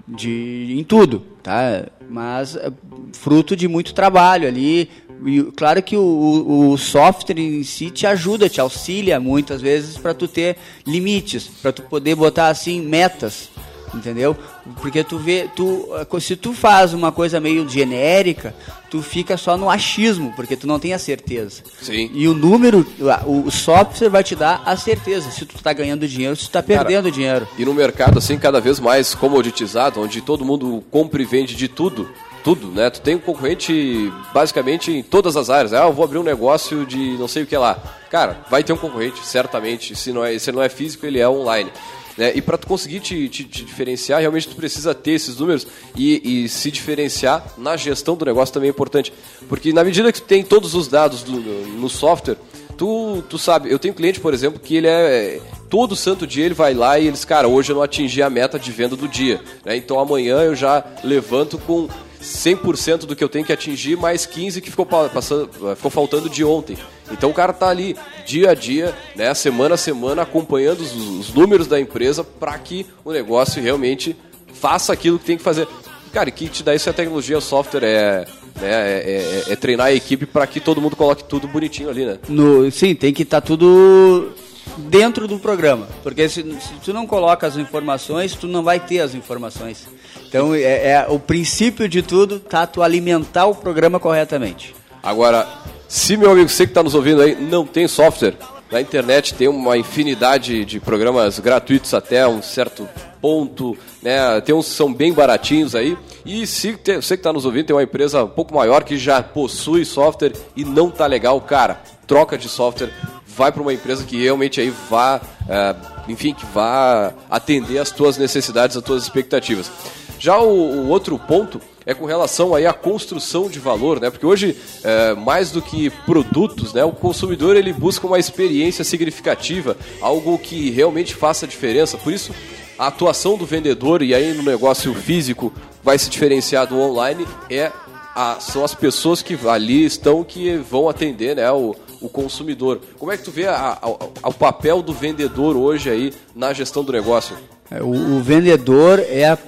De, em tudo, tá? Mas é, fruto de muito trabalho ali. E, claro que o, o, o software em si te ajuda, te auxilia muitas vezes para tu ter limites, para tu poder botar assim metas, entendeu? Porque tu vê, tu, se tu faz uma coisa meio genérica, tu fica só no achismo, porque tu não tem a certeza. Sim. E o número, o, o software vai te dar a certeza se tu tá ganhando dinheiro, se tu tá perdendo dinheiro. E no mercado, assim, cada vez mais comoditizado, onde todo mundo compra e vende de tudo, tudo, né? Tu tem um concorrente basicamente em todas as áreas. Ah, eu vou abrir um negócio de não sei o que lá. Cara, vai ter um concorrente, certamente. Se não é, se não é físico, ele é online. Né? E para tu conseguir te, te- te diferenciar, realmente tu precisa ter esses números e, e se diferenciar na gestão do negócio também é importante. Porque na medida que tu tem todos os dados do- no, software, tu, tu sabe, eu tenho cliente, por exemplo, que ele é. Todo santo dia ele vai lá e eles, cara, hoje eu não atingi a meta de venda do dia. né? Então amanhã eu já levanto com 100% do que eu tenho que atingir, mais 15 que ficou, pa- passando, ficou faltando de ontem. Então o cara tá ali dia a dia, né, semana a semana, acompanhando os, os números da empresa para que o negócio realmente faça aquilo que tem que fazer. Cara, que te dá isso é a tecnologia, o software é, né, é, é- é treinar a equipe para que todo mundo coloque tudo bonitinho ali, né? No, sim, tem que estar tudo dentro do programa. Porque se, se tu não coloca as informações, tu não vai ter as informações. Então, é, é- o princípio de tudo tá tu alimentar o programa corretamente. Agora, se meu amigo, você que está nos ouvindo aí, não tem software, na internet tem uma infinidade de programas gratuitos até um certo ponto, né? Tem uns que são bem baratinhos aí. E se você que está nos ouvindo tem uma empresa um pouco maior que já possui software e não tá legal, cara, troca de software, vai para uma empresa que realmente aí vá, eh, enfim, que vá atender as tuas necessidades, as tuas expectativas. Já o, o outro ponto é com relação aí à construção de valor, né? Porque hoje, é, mais do que produtos, né? O consumidor ele busca uma experiência significativa, algo que realmente faça diferença. Por isso, a atuação do vendedor e aí no negócio físico vai se diferenciar do online é a- são as pessoas que ali estão que vão atender, né? O, o consumidor. Como é que tu vê a- a- o papel do vendedor hoje aí na gestão do negócio? É, O, o vendedor é a-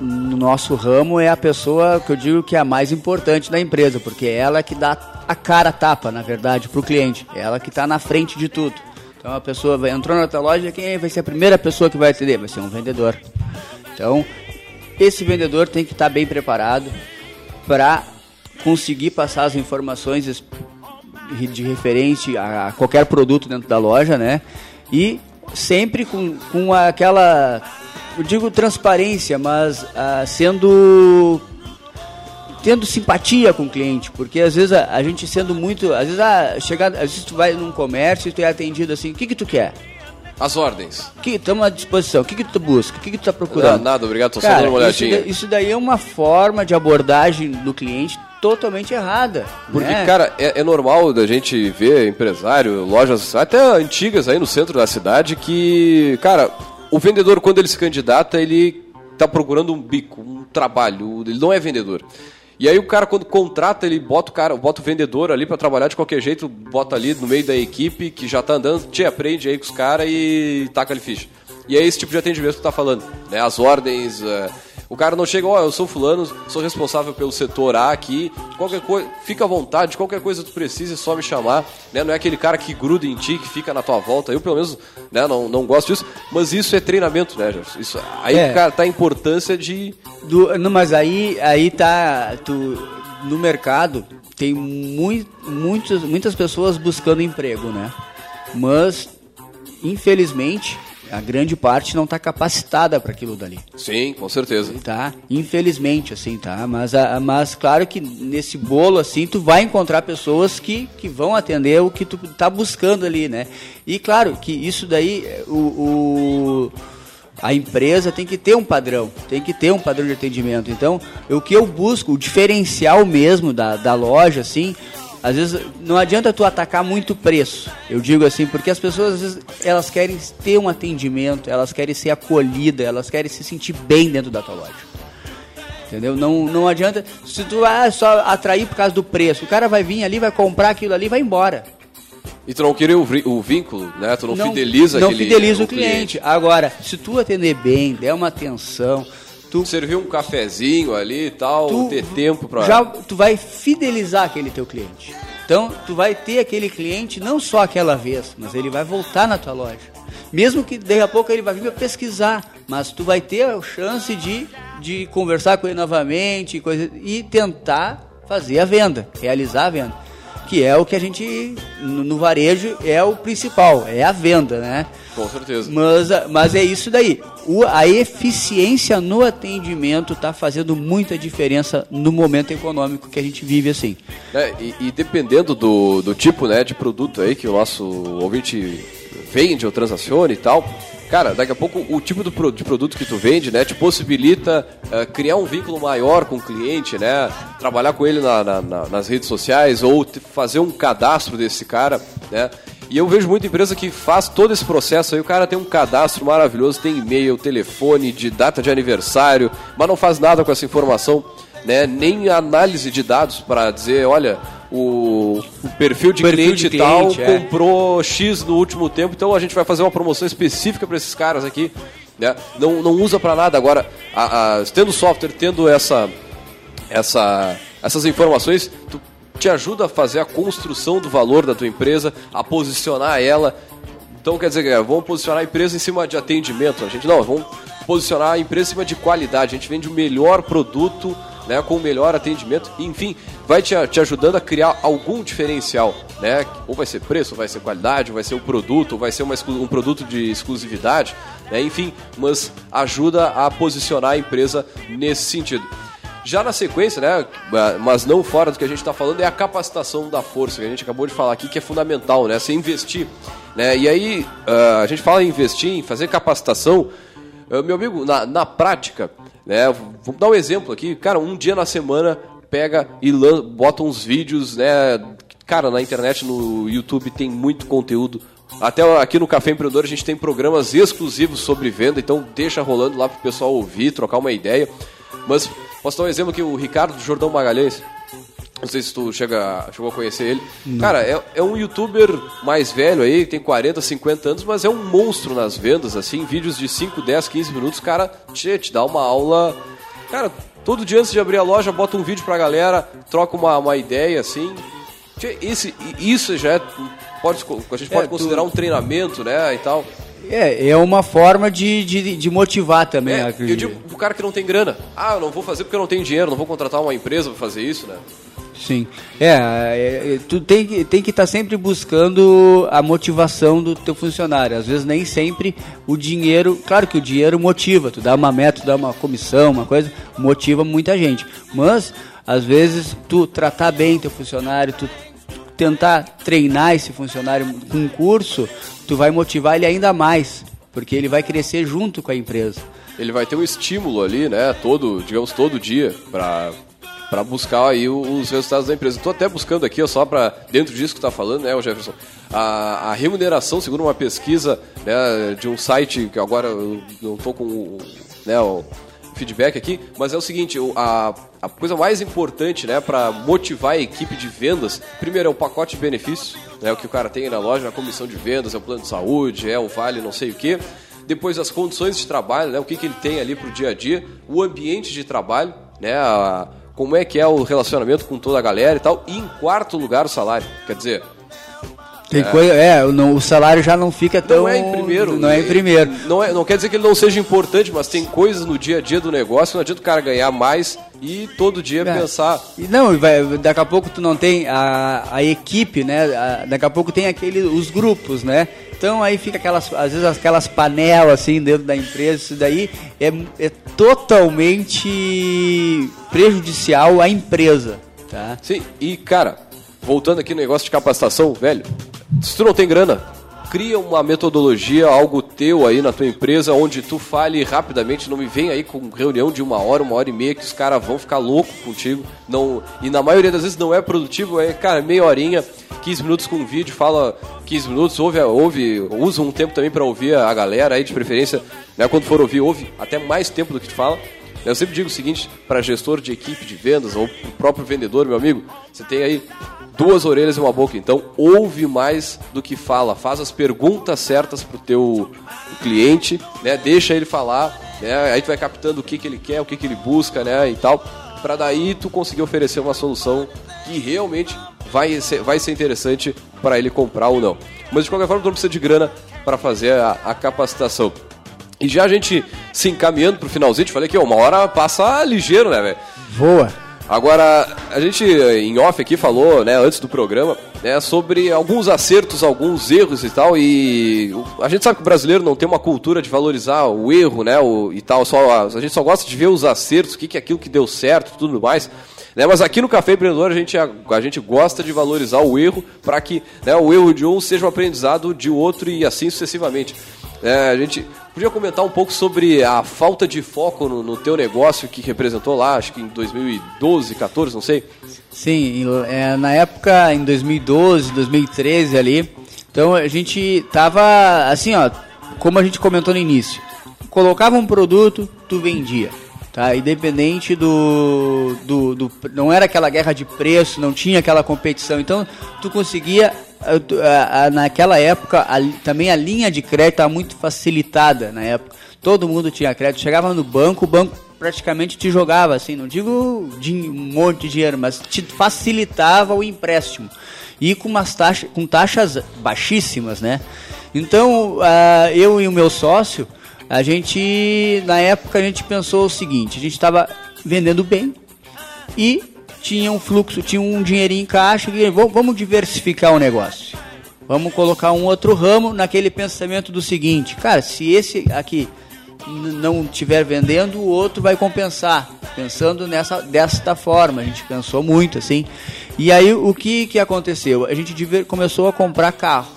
no nosso ramo é a pessoa que eu digo que é a mais importante da empresa, porque é ela que dá a cara tapa, na verdade, para o cliente. É ela que está na frente de tudo. Então a pessoa vai, entrou na tua loja, quem vai ser a primeira pessoa que vai atender? Vai ser um vendedor. Então, esse vendedor tem que estar bem preparado para conseguir passar as informações es- de referente a qualquer produto dentro da loja, né? E sempre com, com aquela, eu digo transparência, mas ah, sendo tendo simpatia com o cliente, porque às vezes a, a gente sendo muito, às vezes ah, chegar, às vezes tu vai num comércio e tu é atendido assim, o que que tu quer? As ordens. Que estamos à disposição. O que que tu busca? O que que tu tá procurando? Não, nada, obrigado, tô só Cara, dando uma isso, olhadinha. da- isso daí é uma forma de abordagem do cliente totalmente errada. Porque, né? cara, é, é normal da gente ver empresário, lojas até antigas aí no centro da cidade que, cara, o vendedor, quando ele se candidata, ele tá procurando um bico, um trabalho, ele não é vendedor. E aí o cara, quando contrata, ele bota o cara, bota o vendedor ali para trabalhar de qualquer jeito, bota ali no meio da equipe que já tá andando, te aprende aí com os caras e taca ali ficha. E é esse tipo de atendimento que tu tá falando, né? As ordens, é, o cara não chega, ó, eu sou fulano, sou responsável pelo setor A aqui, qualquer coisa, fica à vontade, qualquer coisa que tu precise, é só me chamar, né? Não é aquele cara que gruda em ti, que fica na tua volta. Eu, pelo menos, né, não, não gosto disso, mas isso é treinamento, né, Jefferson? Isso, aí, É. cara, tá a importância de... Do, não, mas aí, aí tá. Tu, no mercado tem mui, muitas, muitas pessoas buscando emprego, né? Mas, infelizmente, a grande parte não está capacitada para aquilo dali. Sim, com certeza. Tá? Infelizmente, assim, tá? Mas, a- mas claro que nesse bolo, assim, tu vai encontrar pessoas que, que vão atender o que tu tá buscando ali, né? E claro que isso daí, o, o- a empresa tem que ter um padrão, tem que ter um padrão de atendimento. Então, o que eu busco, o diferencial mesmo da, da loja, assim, às vezes não adianta tu atacar muito o preço. Eu digo assim, porque as pessoas às vezes elas querem ter um atendimento, elas querem ser acolhidas, elas querem se sentir bem dentro da tua loja. Entendeu? Não, não adianta. Se tu ah, só atrair por causa do preço, o cara vai vir ali, vai comprar aquilo ali e vai embora. E tu não queria o, o vínculo, né? Tu não, fideliza não aquele, fideliza o cliente. Agora, se tu atender bem, der uma atenção, tu Servir um cafezinho ali e tal, Tu ter tempo pra... já tu vai fidelizar aquele teu cliente. Então, tu vai ter aquele cliente não só aquela vez, mas ele vai voltar na tua loja. Mesmo que daqui a pouco ele vai vir para pesquisar, mas tu vai ter a chance de, de conversar com ele novamente coisa, e tentar fazer a venda, realizar a venda. Que é o que a gente, no, varejo, é o principal, é a venda, né? Com certeza. Mas, mas é isso daí. O, a eficiência no atendimento está fazendo muita diferença no momento econômico que a gente vive assim. É, e, e dependendo do, do tipo né, de produto aí que o nosso ouvinte vende ou transaciona e tal, cara, daqui a pouco o tipo de produto que tu vende, né, te possibilita eh, criar um vínculo maior com o cliente, né, trabalhar com ele na- na- na- nas redes sociais ou te- fazer um cadastro desse cara, né. E eu vejo muita empresa que faz todo esse processo aí, o cara tem um cadastro maravilhoso, tem e-mail, telefone, de data de aniversário, mas não faz nada com essa informação né, nem análise de dados para dizer, olha, o, perfil de Perfil cliente de tal é. comprou X no último tempo, então a gente vai fazer uma promoção específica para esses caras aqui. Né? Não, não usa para nada. Agora, a- a- tendo software, tendo essa, essa, essas informações, tu te ajuda a fazer a construção do valor da tua empresa, a posicionar ela. Então, quer dizer, galera, vamos posicionar a empresa em cima de atendimento. A gente não, vamos posicionar a empresa em cima de qualidade. A gente vende o melhor produto, né, com o melhor atendimento. Enfim, vai te, te ajudando a criar algum diferencial, né? Ou vai ser preço, ou vai ser qualidade, ou vai ser o produto, ou vai ser uma, um produto de exclusividade, né? Enfim, mas ajuda a posicionar a empresa nesse sentido. Já na sequência, né, mas não fora do que a gente está falando, é a capacitação da força, que a gente acabou de falar aqui, que é fundamental, né, você investir. Né, e aí, ah, a gente fala em investir, em fazer capacitação, meu amigo, na, na prática, né, vamos dar um exemplo aqui, cara, um dia na semana pega e bota uns vídeos, né, cara, na internet, no YouTube tem muito conteúdo, até aqui no Café Empreendedor a gente tem programas exclusivos sobre venda, então deixa rolando lá pro pessoal ouvir, trocar uma ideia. Mas posso dar um exemplo aqui, o Ricardo Jordão Magalhães. Não sei se tu chega, chegou a conhecer ele. Não. Cara, é, é um youtuber mais velho aí, tem 40, 50 anos, mas é um monstro nas vendas, assim, vídeos de 5, 10, 15 minutos, cara, te, te dá uma aula. Cara, todo dia antes de abrir a loja, bota um vídeo pra galera, troca uma, uma ideia, assim. Tchê, Esse, isso já é. Pode, a gente pode É, tu- considerar um treinamento, né? E tal. É, é uma forma de, de, de motivar também. É, acredito. eu digo pro cara que não tem grana. Ah, eu não vou fazer porque eu não tenho dinheiro, não vou contratar uma empresa pra fazer isso, né? Sim. É, é, é, tu tem que tem que estar sempre buscando a motivação do teu funcionário. Às vezes nem sempre o dinheiro, claro que o dinheiro motiva, tu dá uma meta, tu dá uma comissão, uma coisa, motiva muita gente. Mas às vezes tu tratar bem teu funcionário, tu tentar treinar esse funcionário com um curso, tu vai motivar ele ainda mais, porque ele vai crescer junto com a empresa. Ele vai ter um estímulo ali, né? Todo, digamos, todo dia pra para buscar aí os resultados da empresa. Estou até buscando aqui, ó, só para dentro disso que está falando, né, o Jefferson, a, a, remuneração, segundo uma pesquisa né, de um site que agora eu não estou com né, o feedback aqui, mas é o seguinte, a, a coisa mais importante, né, para motivar a equipe de vendas, primeiro é o pacote de benefícios, né, o que o cara tem na loja, a comissão de vendas, é o plano de saúde, é o vale, não sei o que. Depois as condições de trabalho, né, o que, que ele tem ali para o dia a dia, o ambiente de trabalho, né, a, como é que é o relacionamento com toda a galera e tal. E em quarto lugar, o salário. Quer dizer, tem é. coisa, é, não, o salário já não fica tão. Não é em primeiro. Não é em primeiro. Não, é, não quer dizer que ele não seja importante, mas tem coisas no dia a dia do negócio, não adianta o cara ganhar mais e todo dia é. pensar. E não, vai, daqui a pouco tu não tem a, a equipe, né? A, daqui a pouco tem aquele, os grupos, né? Então aí fica aquelas, às vezes aquelas panelas assim dentro da empresa, isso daí é, é totalmente prejudicial à empresa, tá? Sim, e cara, voltando aqui no negócio de capacitação, velho, se tu não tem grana, cria uma metodologia, algo teu aí na tua empresa, onde tu fale rapidamente, não me vem aí com reunião de uma hora, uma hora e meia, que os caras vão ficar loucos contigo. Não, e na maioria das vezes não é produtivo, é, cara, meia horinha, 15 minutos com vídeo, fala 15 minutos, ouve, ouve usa um tempo também para ouvir a galera aí, de preferência, né, quando for ouvir, ouve até mais tempo do que tu fala. Eu sempre digo o seguinte, para gestor de equipe de vendas ou pro próprio vendedor, meu amigo, você tem aí duas orelhas e uma boca. Então, ouve mais do que fala. Faz as perguntas certas pro teu cliente, né? Deixa ele falar, né? Aí tu vai captando o que, que ele quer, o que, que ele busca, né? E tal. Para daí tu conseguir oferecer uma solução que realmente vai ser, vai ser interessante para ele comprar ou não. Mas de qualquer forma, tu não precisa de grana para fazer a, a capacitação. E já a gente se encaminhando pro finalzinho, te falei que uma hora passa ligeiro, né, velho? Voa. Agora, a gente em off aqui falou, né, antes do programa, né, sobre alguns acertos, alguns erros e tal, e a gente sabe que o brasileiro não tem uma cultura de valorizar o erro, né, o, e tal, só, a gente só gosta de ver os acertos, o que, que é aquilo que deu certo tudo mais. Né, mas aqui no Café Empreendedor a gente, a, a gente gosta de valorizar o erro para que né, o erro de um seja um aprendizado de outro e assim sucessivamente. É, a gente podia comentar um pouco sobre a falta de foco no, no teu negócio que representou lá, acho que em 2012, 14, não sei. Sim, é, na época, em 2012, 2013 ali, então a gente tava assim, ó, como a gente comentou no início, colocava um produto, tu vendia. Tá, independente do, do, do, Não era aquela guerra de preço, não tinha aquela competição. Então, tu conseguia naquela época a, também a linha de crédito estava muito facilitada na época. Todo mundo tinha crédito. Chegava no banco, o banco praticamente te jogava assim, não digo um monte de dinheiro, mas te facilitava o empréstimo. E com umas taxas, com taxas baixíssimas, né? Então, uh, eu e o meu sócio, a gente na época a gente pensou o seguinte, a gente estava vendendo bem e tinha um fluxo, tinha um dinheirinho em caixa, e vamos diversificar o negócio. Vamos colocar um outro ramo naquele pensamento do seguinte, cara, se esse aqui não estiver vendendo, o outro vai compensar. Pensando nessa desta forma, a gente pensou muito assim. E aí o que que aconteceu? A gente começou a comprar carro.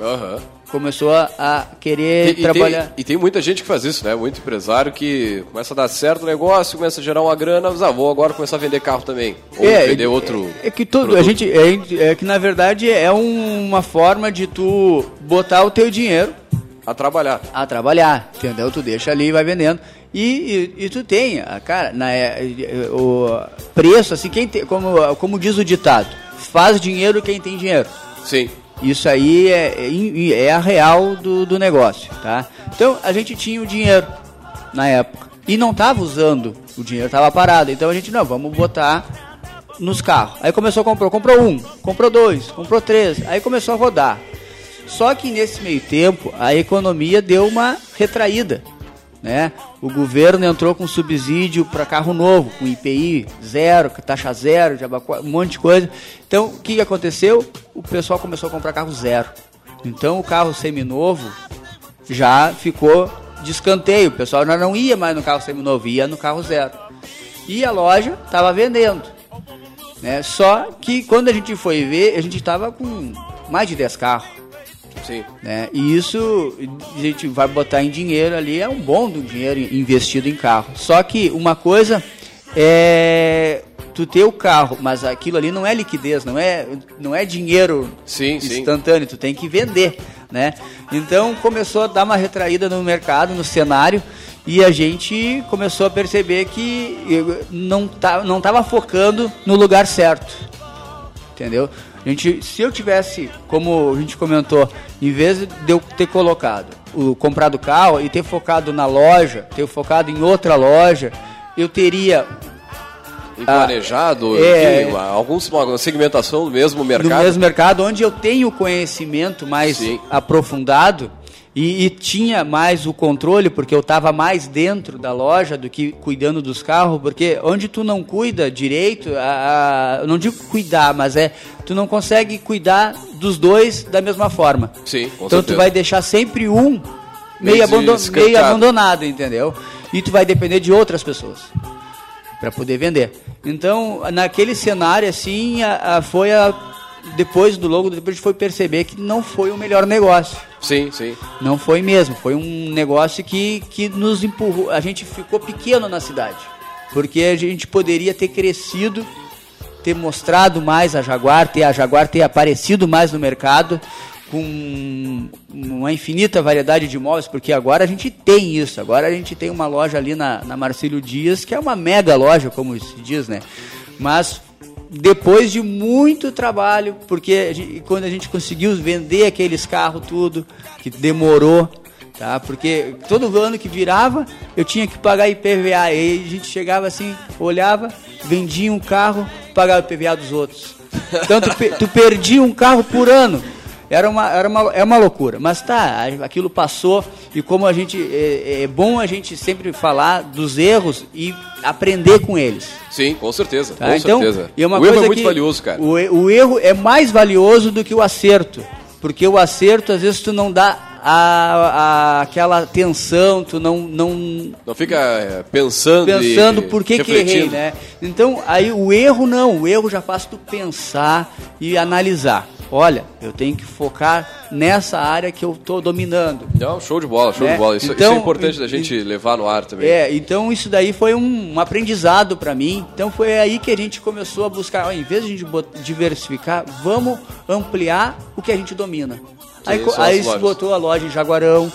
Uhum começou a, querer e, trabalhar. E tem, e tem, muita gente que faz isso, né? Muito empresário que começa a dar certo o negócio, começa a gerar uma grana, mas ah, vou agora começar a vender carro também. Ou é, vender outro. É que tudo, a gente. É, é, que na verdade é um, uma forma de tu botar o teu dinheiro. A trabalhar. A trabalhar, entendeu? Tu deixa ali e vai vendendo. E, e, e, tu tem, cara, na, é, o preço, assim, quem tem, como, como diz o ditado, faz dinheiro quem tem dinheiro. Sim. Isso aí é, é, é a real do, do negócio, tá? Então a gente tinha o dinheiro na época e não estava usando, o dinheiro estava parado. Então a gente não, vamos botar nos carros. Aí começou a comprar, comprou um, comprou dois, comprou três, aí começou a rodar. Só que nesse meio tempo a economia deu uma retraída né? O governo entrou com subsídio para carro novo, com IPI zero, taxa zero, um monte de coisa. Então, o que aconteceu? O pessoal começou a comprar carro zero. Então, o carro seminovo já ficou de escanteio. O pessoal já não ia mais no carro seminovo, ia no carro zero. E a loja estava vendendo. Né? Só que quando a gente foi ver, a gente estava com mais de 10 carros. Sim. Né? E isso a gente vai botar em dinheiro ali, é um bom do dinheiro investido em carro. Só que uma coisa é tu ter o carro, mas aquilo ali não é liquidez, não é, não é dinheiro sim, instantâneo, sim. tu tem que vender, né? Então começou a dar uma retraída no mercado, no cenário, e a gente começou a perceber que não tá, não estava focando no lugar certo, entendeu? A gente, se eu tivesse, como a gente comentou, em vez de eu ter colocado o comprado o carro e ter focado na loja, ter focado em outra loja, eu teria e planejado, é, enfim, alguns, uma segmentação do mesmo mercado. No mesmo mercado, onde eu tenho conhecimento mais Sim. aprofundado e, e, tinha mais o controle, porque eu estava mais dentro da loja do que cuidando dos carros, porque onde tu não cuida direito, a, a, não digo cuidar, mas é tu não consegue cuidar dos dois da mesma forma. Sim, com Então certeza. tu vai deixar sempre um meio, abandon, meio abandonado, entendeu? E tu vai depender de outras pessoas para poder vender. Então, naquele cenário assim, a, a, foi a depois do logo, depois a gente foi perceber que não foi o melhor negócio. Sim, sim. Não foi mesmo, foi um negócio que, que nos empurrou, a gente ficou pequeno na cidade. Porque a gente poderia ter crescido, ter mostrado mais a Jaguar, ter a Jaguar ter aparecido mais no mercado com uma infinita variedade de imóveis, porque agora a gente tem isso. Agora a gente tem uma loja ali na, na Marcílio Dias, que é uma mega loja, como se diz, né? Mas depois de muito trabalho, porque a gente, quando a gente conseguiu vender aqueles carros tudo, que demorou, tá? Porque todo ano que virava, eu tinha que pagar IPVA. E a gente chegava assim, olhava, vendia um carro, pagava IPVA dos outros. Então tu, tu perdia um carro por ano. Era uma, era uma, é uma loucura. Mas tá, aquilo passou e como a gente. É, é, bom a gente sempre falar dos erros e aprender com eles. Sim, com certeza. Tá? Com então, certeza. E uma o coisa erro é muito valioso, cara. O, o erro é mais valioso do que o acerto. Porque o acerto, às vezes, tu não dá a, a, aquela tensão, tu não não não fica é, pensando pensando por que que errei, né? Então aí o erro não, o erro já faz tu pensar e analisar olha, eu tenho que focar nessa área que eu estou dominando. Não, show de bola, show né? de bola. Isso, então, isso, é importante da gente e, levar no ar também. É, então isso daí foi um, um aprendizado para mim. Então foi aí que a gente começou a buscar, ó, em vez de a gente diversificar, vamos ampliar o que a gente domina. Aí, aí se botou a loja em Jaguarão,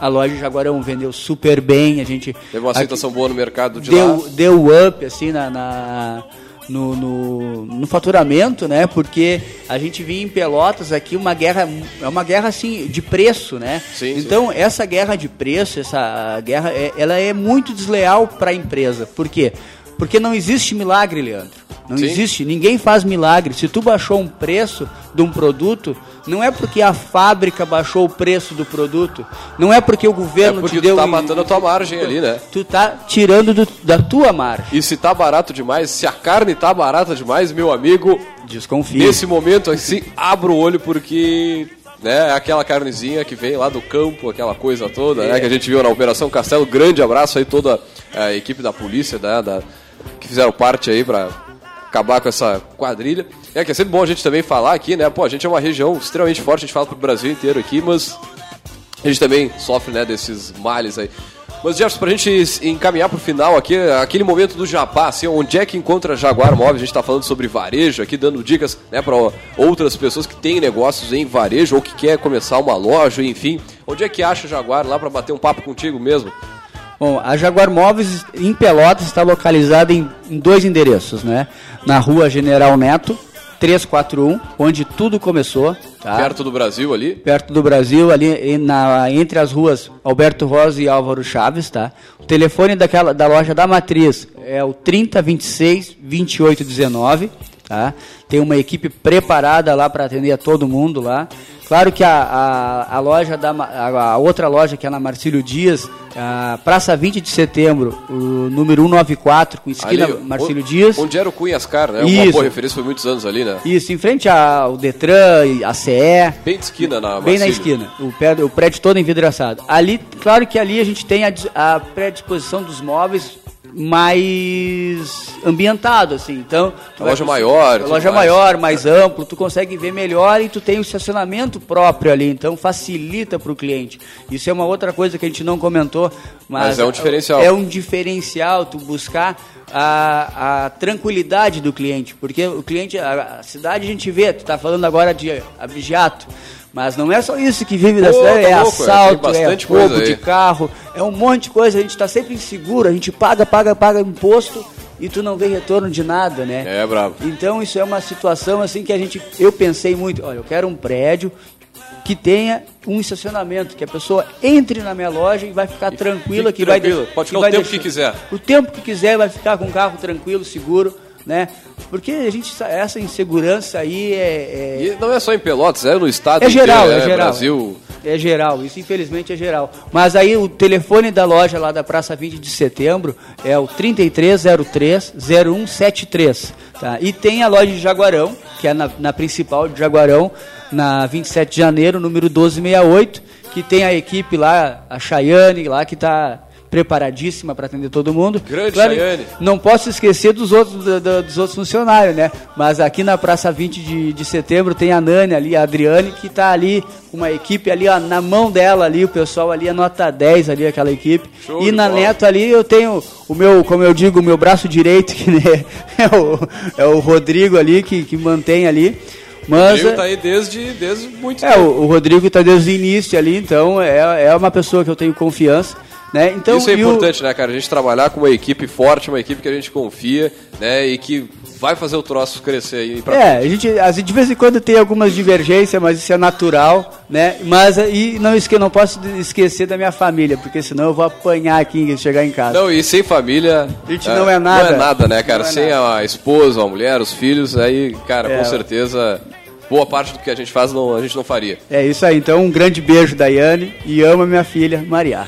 a loja em Jaguarão vendeu super bem, a gente... Teve uma aceitação boa no mercado de deu, lá. Deu up, assim, na, na no, no, no, faturamento, né? Porque a gente vinha em Pelotas aqui uma guerra, é uma guerra assim de preço, né? Sim, então sim. essa guerra de preço, essa guerra, é, ela é muito desleal para a empresa. Por quê? Porque não existe milagre, Leandro. Não Sim. existe, ninguém faz milagre. Se tu baixou um preço de um produto, não é porque a fábrica baixou o preço do produto, não é porque o governo é porque te deu. Tu tá matando a tua margem ali, né? Tu tá tirando do, da tua margem. E se tá barato demais, se a carne tá barata demais, meu amigo, desconfia. Nesse momento assim, abra o olho porque né? Aquela carnezinha que vem lá do campo, aquela coisa toda, é. né? Que a gente viu na Operação Castelo. Grande abraço aí toda a equipe da polícia, né? Da, que fizeram parte aí para acabar com essa quadrilha. É que é sempre bom a gente também falar aqui, né? Pô, a gente é uma região extremamente forte, a gente fala pro Brasil inteiro aqui, mas a gente também sofre, né, desses males aí. Mas, Jefferson, pra gente encaminhar pro final aqui, aquele momento do Japá, assim, onde é que encontra Jaguar Móveis? A gente tá falando sobre varejo aqui, dando dicas, né, para outras pessoas que têm negócios em varejo ou que quer começar uma loja, enfim. Onde é que acha Jaguar lá para bater um papo contigo mesmo? Bom, a Jaguar Móveis em Pelotas está localizada em, em dois endereços, né? Na rua General Neto, 341, onde tudo começou. Tá? Perto do Brasil ali? Perto do Brasil, ali na, entre as ruas Alberto Rosa e Álvaro Chaves, tá? O telefone daquela, da loja da Matriz é o 3026 2819, tá? Tem uma equipe preparada lá para atender a todo mundo lá. Claro que a, a, a loja da a, a, outra loja que é na Marcílio Dias, Praça 20 de Setembro, o número 194, com esquina ali, Marcílio Dias. Onde era o Cunhascar, né? Isso. Uma boa referência por muitos anos ali, né? Isso, em frente ao Detran, a CE. Bem de esquina na Bem na esquina. O prédio, o prédio todo envidraçado. Ali, claro que ali a gente tem a, a predisposição dos móveis mais ambientado, assim. Então, loja maior, loja mais. maior, mais amplo, tu consegue ver melhor e tu tem o estacionamento próprio ali, então facilita para o cliente. Isso é uma outra coisa que a gente não comentou, mas, Mas é um diferencial. É um diferencial tu buscar a, a tranquilidade do cliente, porque o cliente, a, a cidade a gente vê, tu tá falando agora de abigeato, mas não é só isso que vive da cidade, tá é louco, é, assalto, é, roubo de carro, é um monte de coisa, a gente está sempre inseguro, a gente paga, paga, paga imposto e tu não vê retorno de nada, né? É, bravo. Então isso é uma situação assim que a gente, eu pensei muito, olha, eu quero um prédio que tenha um estacionamento, que a pessoa entre na minha loja e vai ficar tranquila, fique que vai tranquila, de- pode ficar o vai tempo que quiser. O tempo que quiser vai ficar com o carro tranquilo, seguro, né? Porque a gente sa- essa insegurança aí é, é E não é só em Pelotas, é no estado é geral, inteiro, é né? geral. Brasil. É geral, isso infelizmente é geral. Mas aí o telefone da loja lá da Praça 20 de Setembro é o 3303 0173, tá? E tem a loja de Jaguarão, que é na, na principal de Jaguarão, na 27 de janeiro, número 1268, que tem a equipe lá, a Chayane lá que está preparadíssima para atender todo mundo. Grande Claro, Chayane. Não posso esquecer dos outros, do- do- dos outros funcionários, né? Mas aqui na Praça 20 de, de setembro tem a Nani ali, a Adriane, que está ali, uma equipe ali, ó, na mão dela ali, o pessoal ali, a nota 10 ali, aquela equipe. Show e na bola. Neto ali eu tenho o meu, como eu digo, o meu braço direito, que né, é, o, é o Rodrigo ali, que, que mantém ali. Mas, Rodrigo tá aí desde, desde muito é, tempo. o, o Rodrigo está desde o início ali, então é, é uma pessoa que eu tenho confiança. Né? Então, Isso é e o- importante, né, cara? A gente trabalhar com uma equipe forte, uma equipe que a gente confia, né? E que vai fazer o troço crescer aí pra É, a gente, a gente de vez em quando tem algumas divergências, mas isso é natural, né? Mas e não esque, não posso esquecer da minha família, porque senão eu vou apanhar aqui e chegar em casa. Não, e sem família. A gente não é nada. Não é nada, né, cara? É sem a esposa, a mulher, os filhos, aí, cara, É. com certeza, boa parte do que a gente faz não, a gente não faria. É isso aí, então um grande beijo, Daiane, e amo a minha filha, Maria.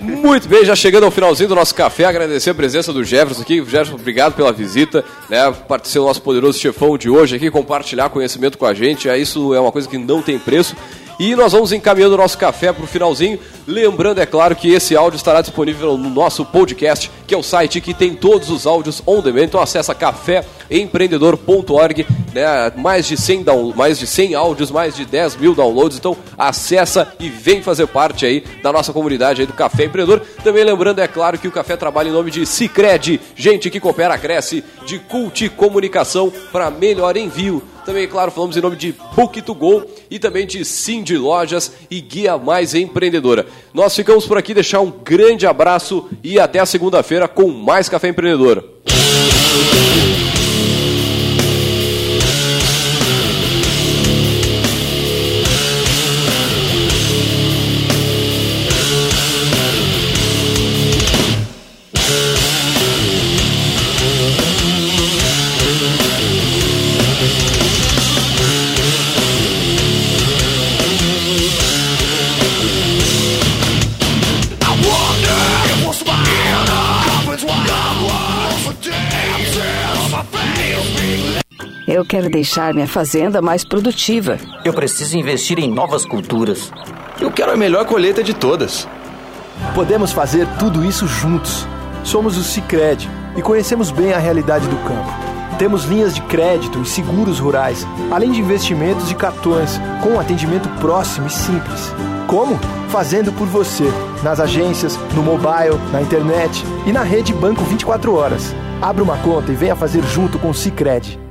Muito bem, já chegando ao finalzinho do nosso café, agradecer a presença do Jefferson aqui. Jefferson, obrigado pela visita, né? Participar do nosso poderoso chefão de hoje aqui, compartilhar conhecimento com a gente. É, Isso é uma coisa que não tem preço. E nós vamos encaminhando o nosso café para o finalzinho. Lembrando, é claro, que esse áudio estará disponível no nosso podcast, que é o site que tem todos os áudios on demand. Então acessa caféempreendedor.org, né? mais, de 100 down, mais de 100 áudios, mais de 10 mil downloads. Então acessa e vem fazer parte aí da nossa comunidade aí do Café Empreendedor. Também lembrando, é claro, que o Café trabalha em nome de Cicred, gente que coopera, cresce, de Cult Comunicação para melhor envio. Também, claro, falamos em nome de Book2Go e também de Cindy Lojas e Guia Mais Empreendedora. Nós ficamos por aqui, deixar um grande abraço e até a segunda-feira com mais Café Empreendedor. Quero deixar minha fazenda mais produtiva. Eu preciso investir em novas culturas. Eu quero a melhor colheita de todas. Podemos fazer tudo isso juntos. Somos o Cicred e conhecemos bem a realidade do campo. Temos linhas de crédito e seguros rurais, além de investimentos e cartões, com um atendimento próximo e simples. Como? Fazendo por você, nas agências, no mobile, na internet e na rede Banco 24 Horas. Abra uma conta e venha fazer junto com o Cicred.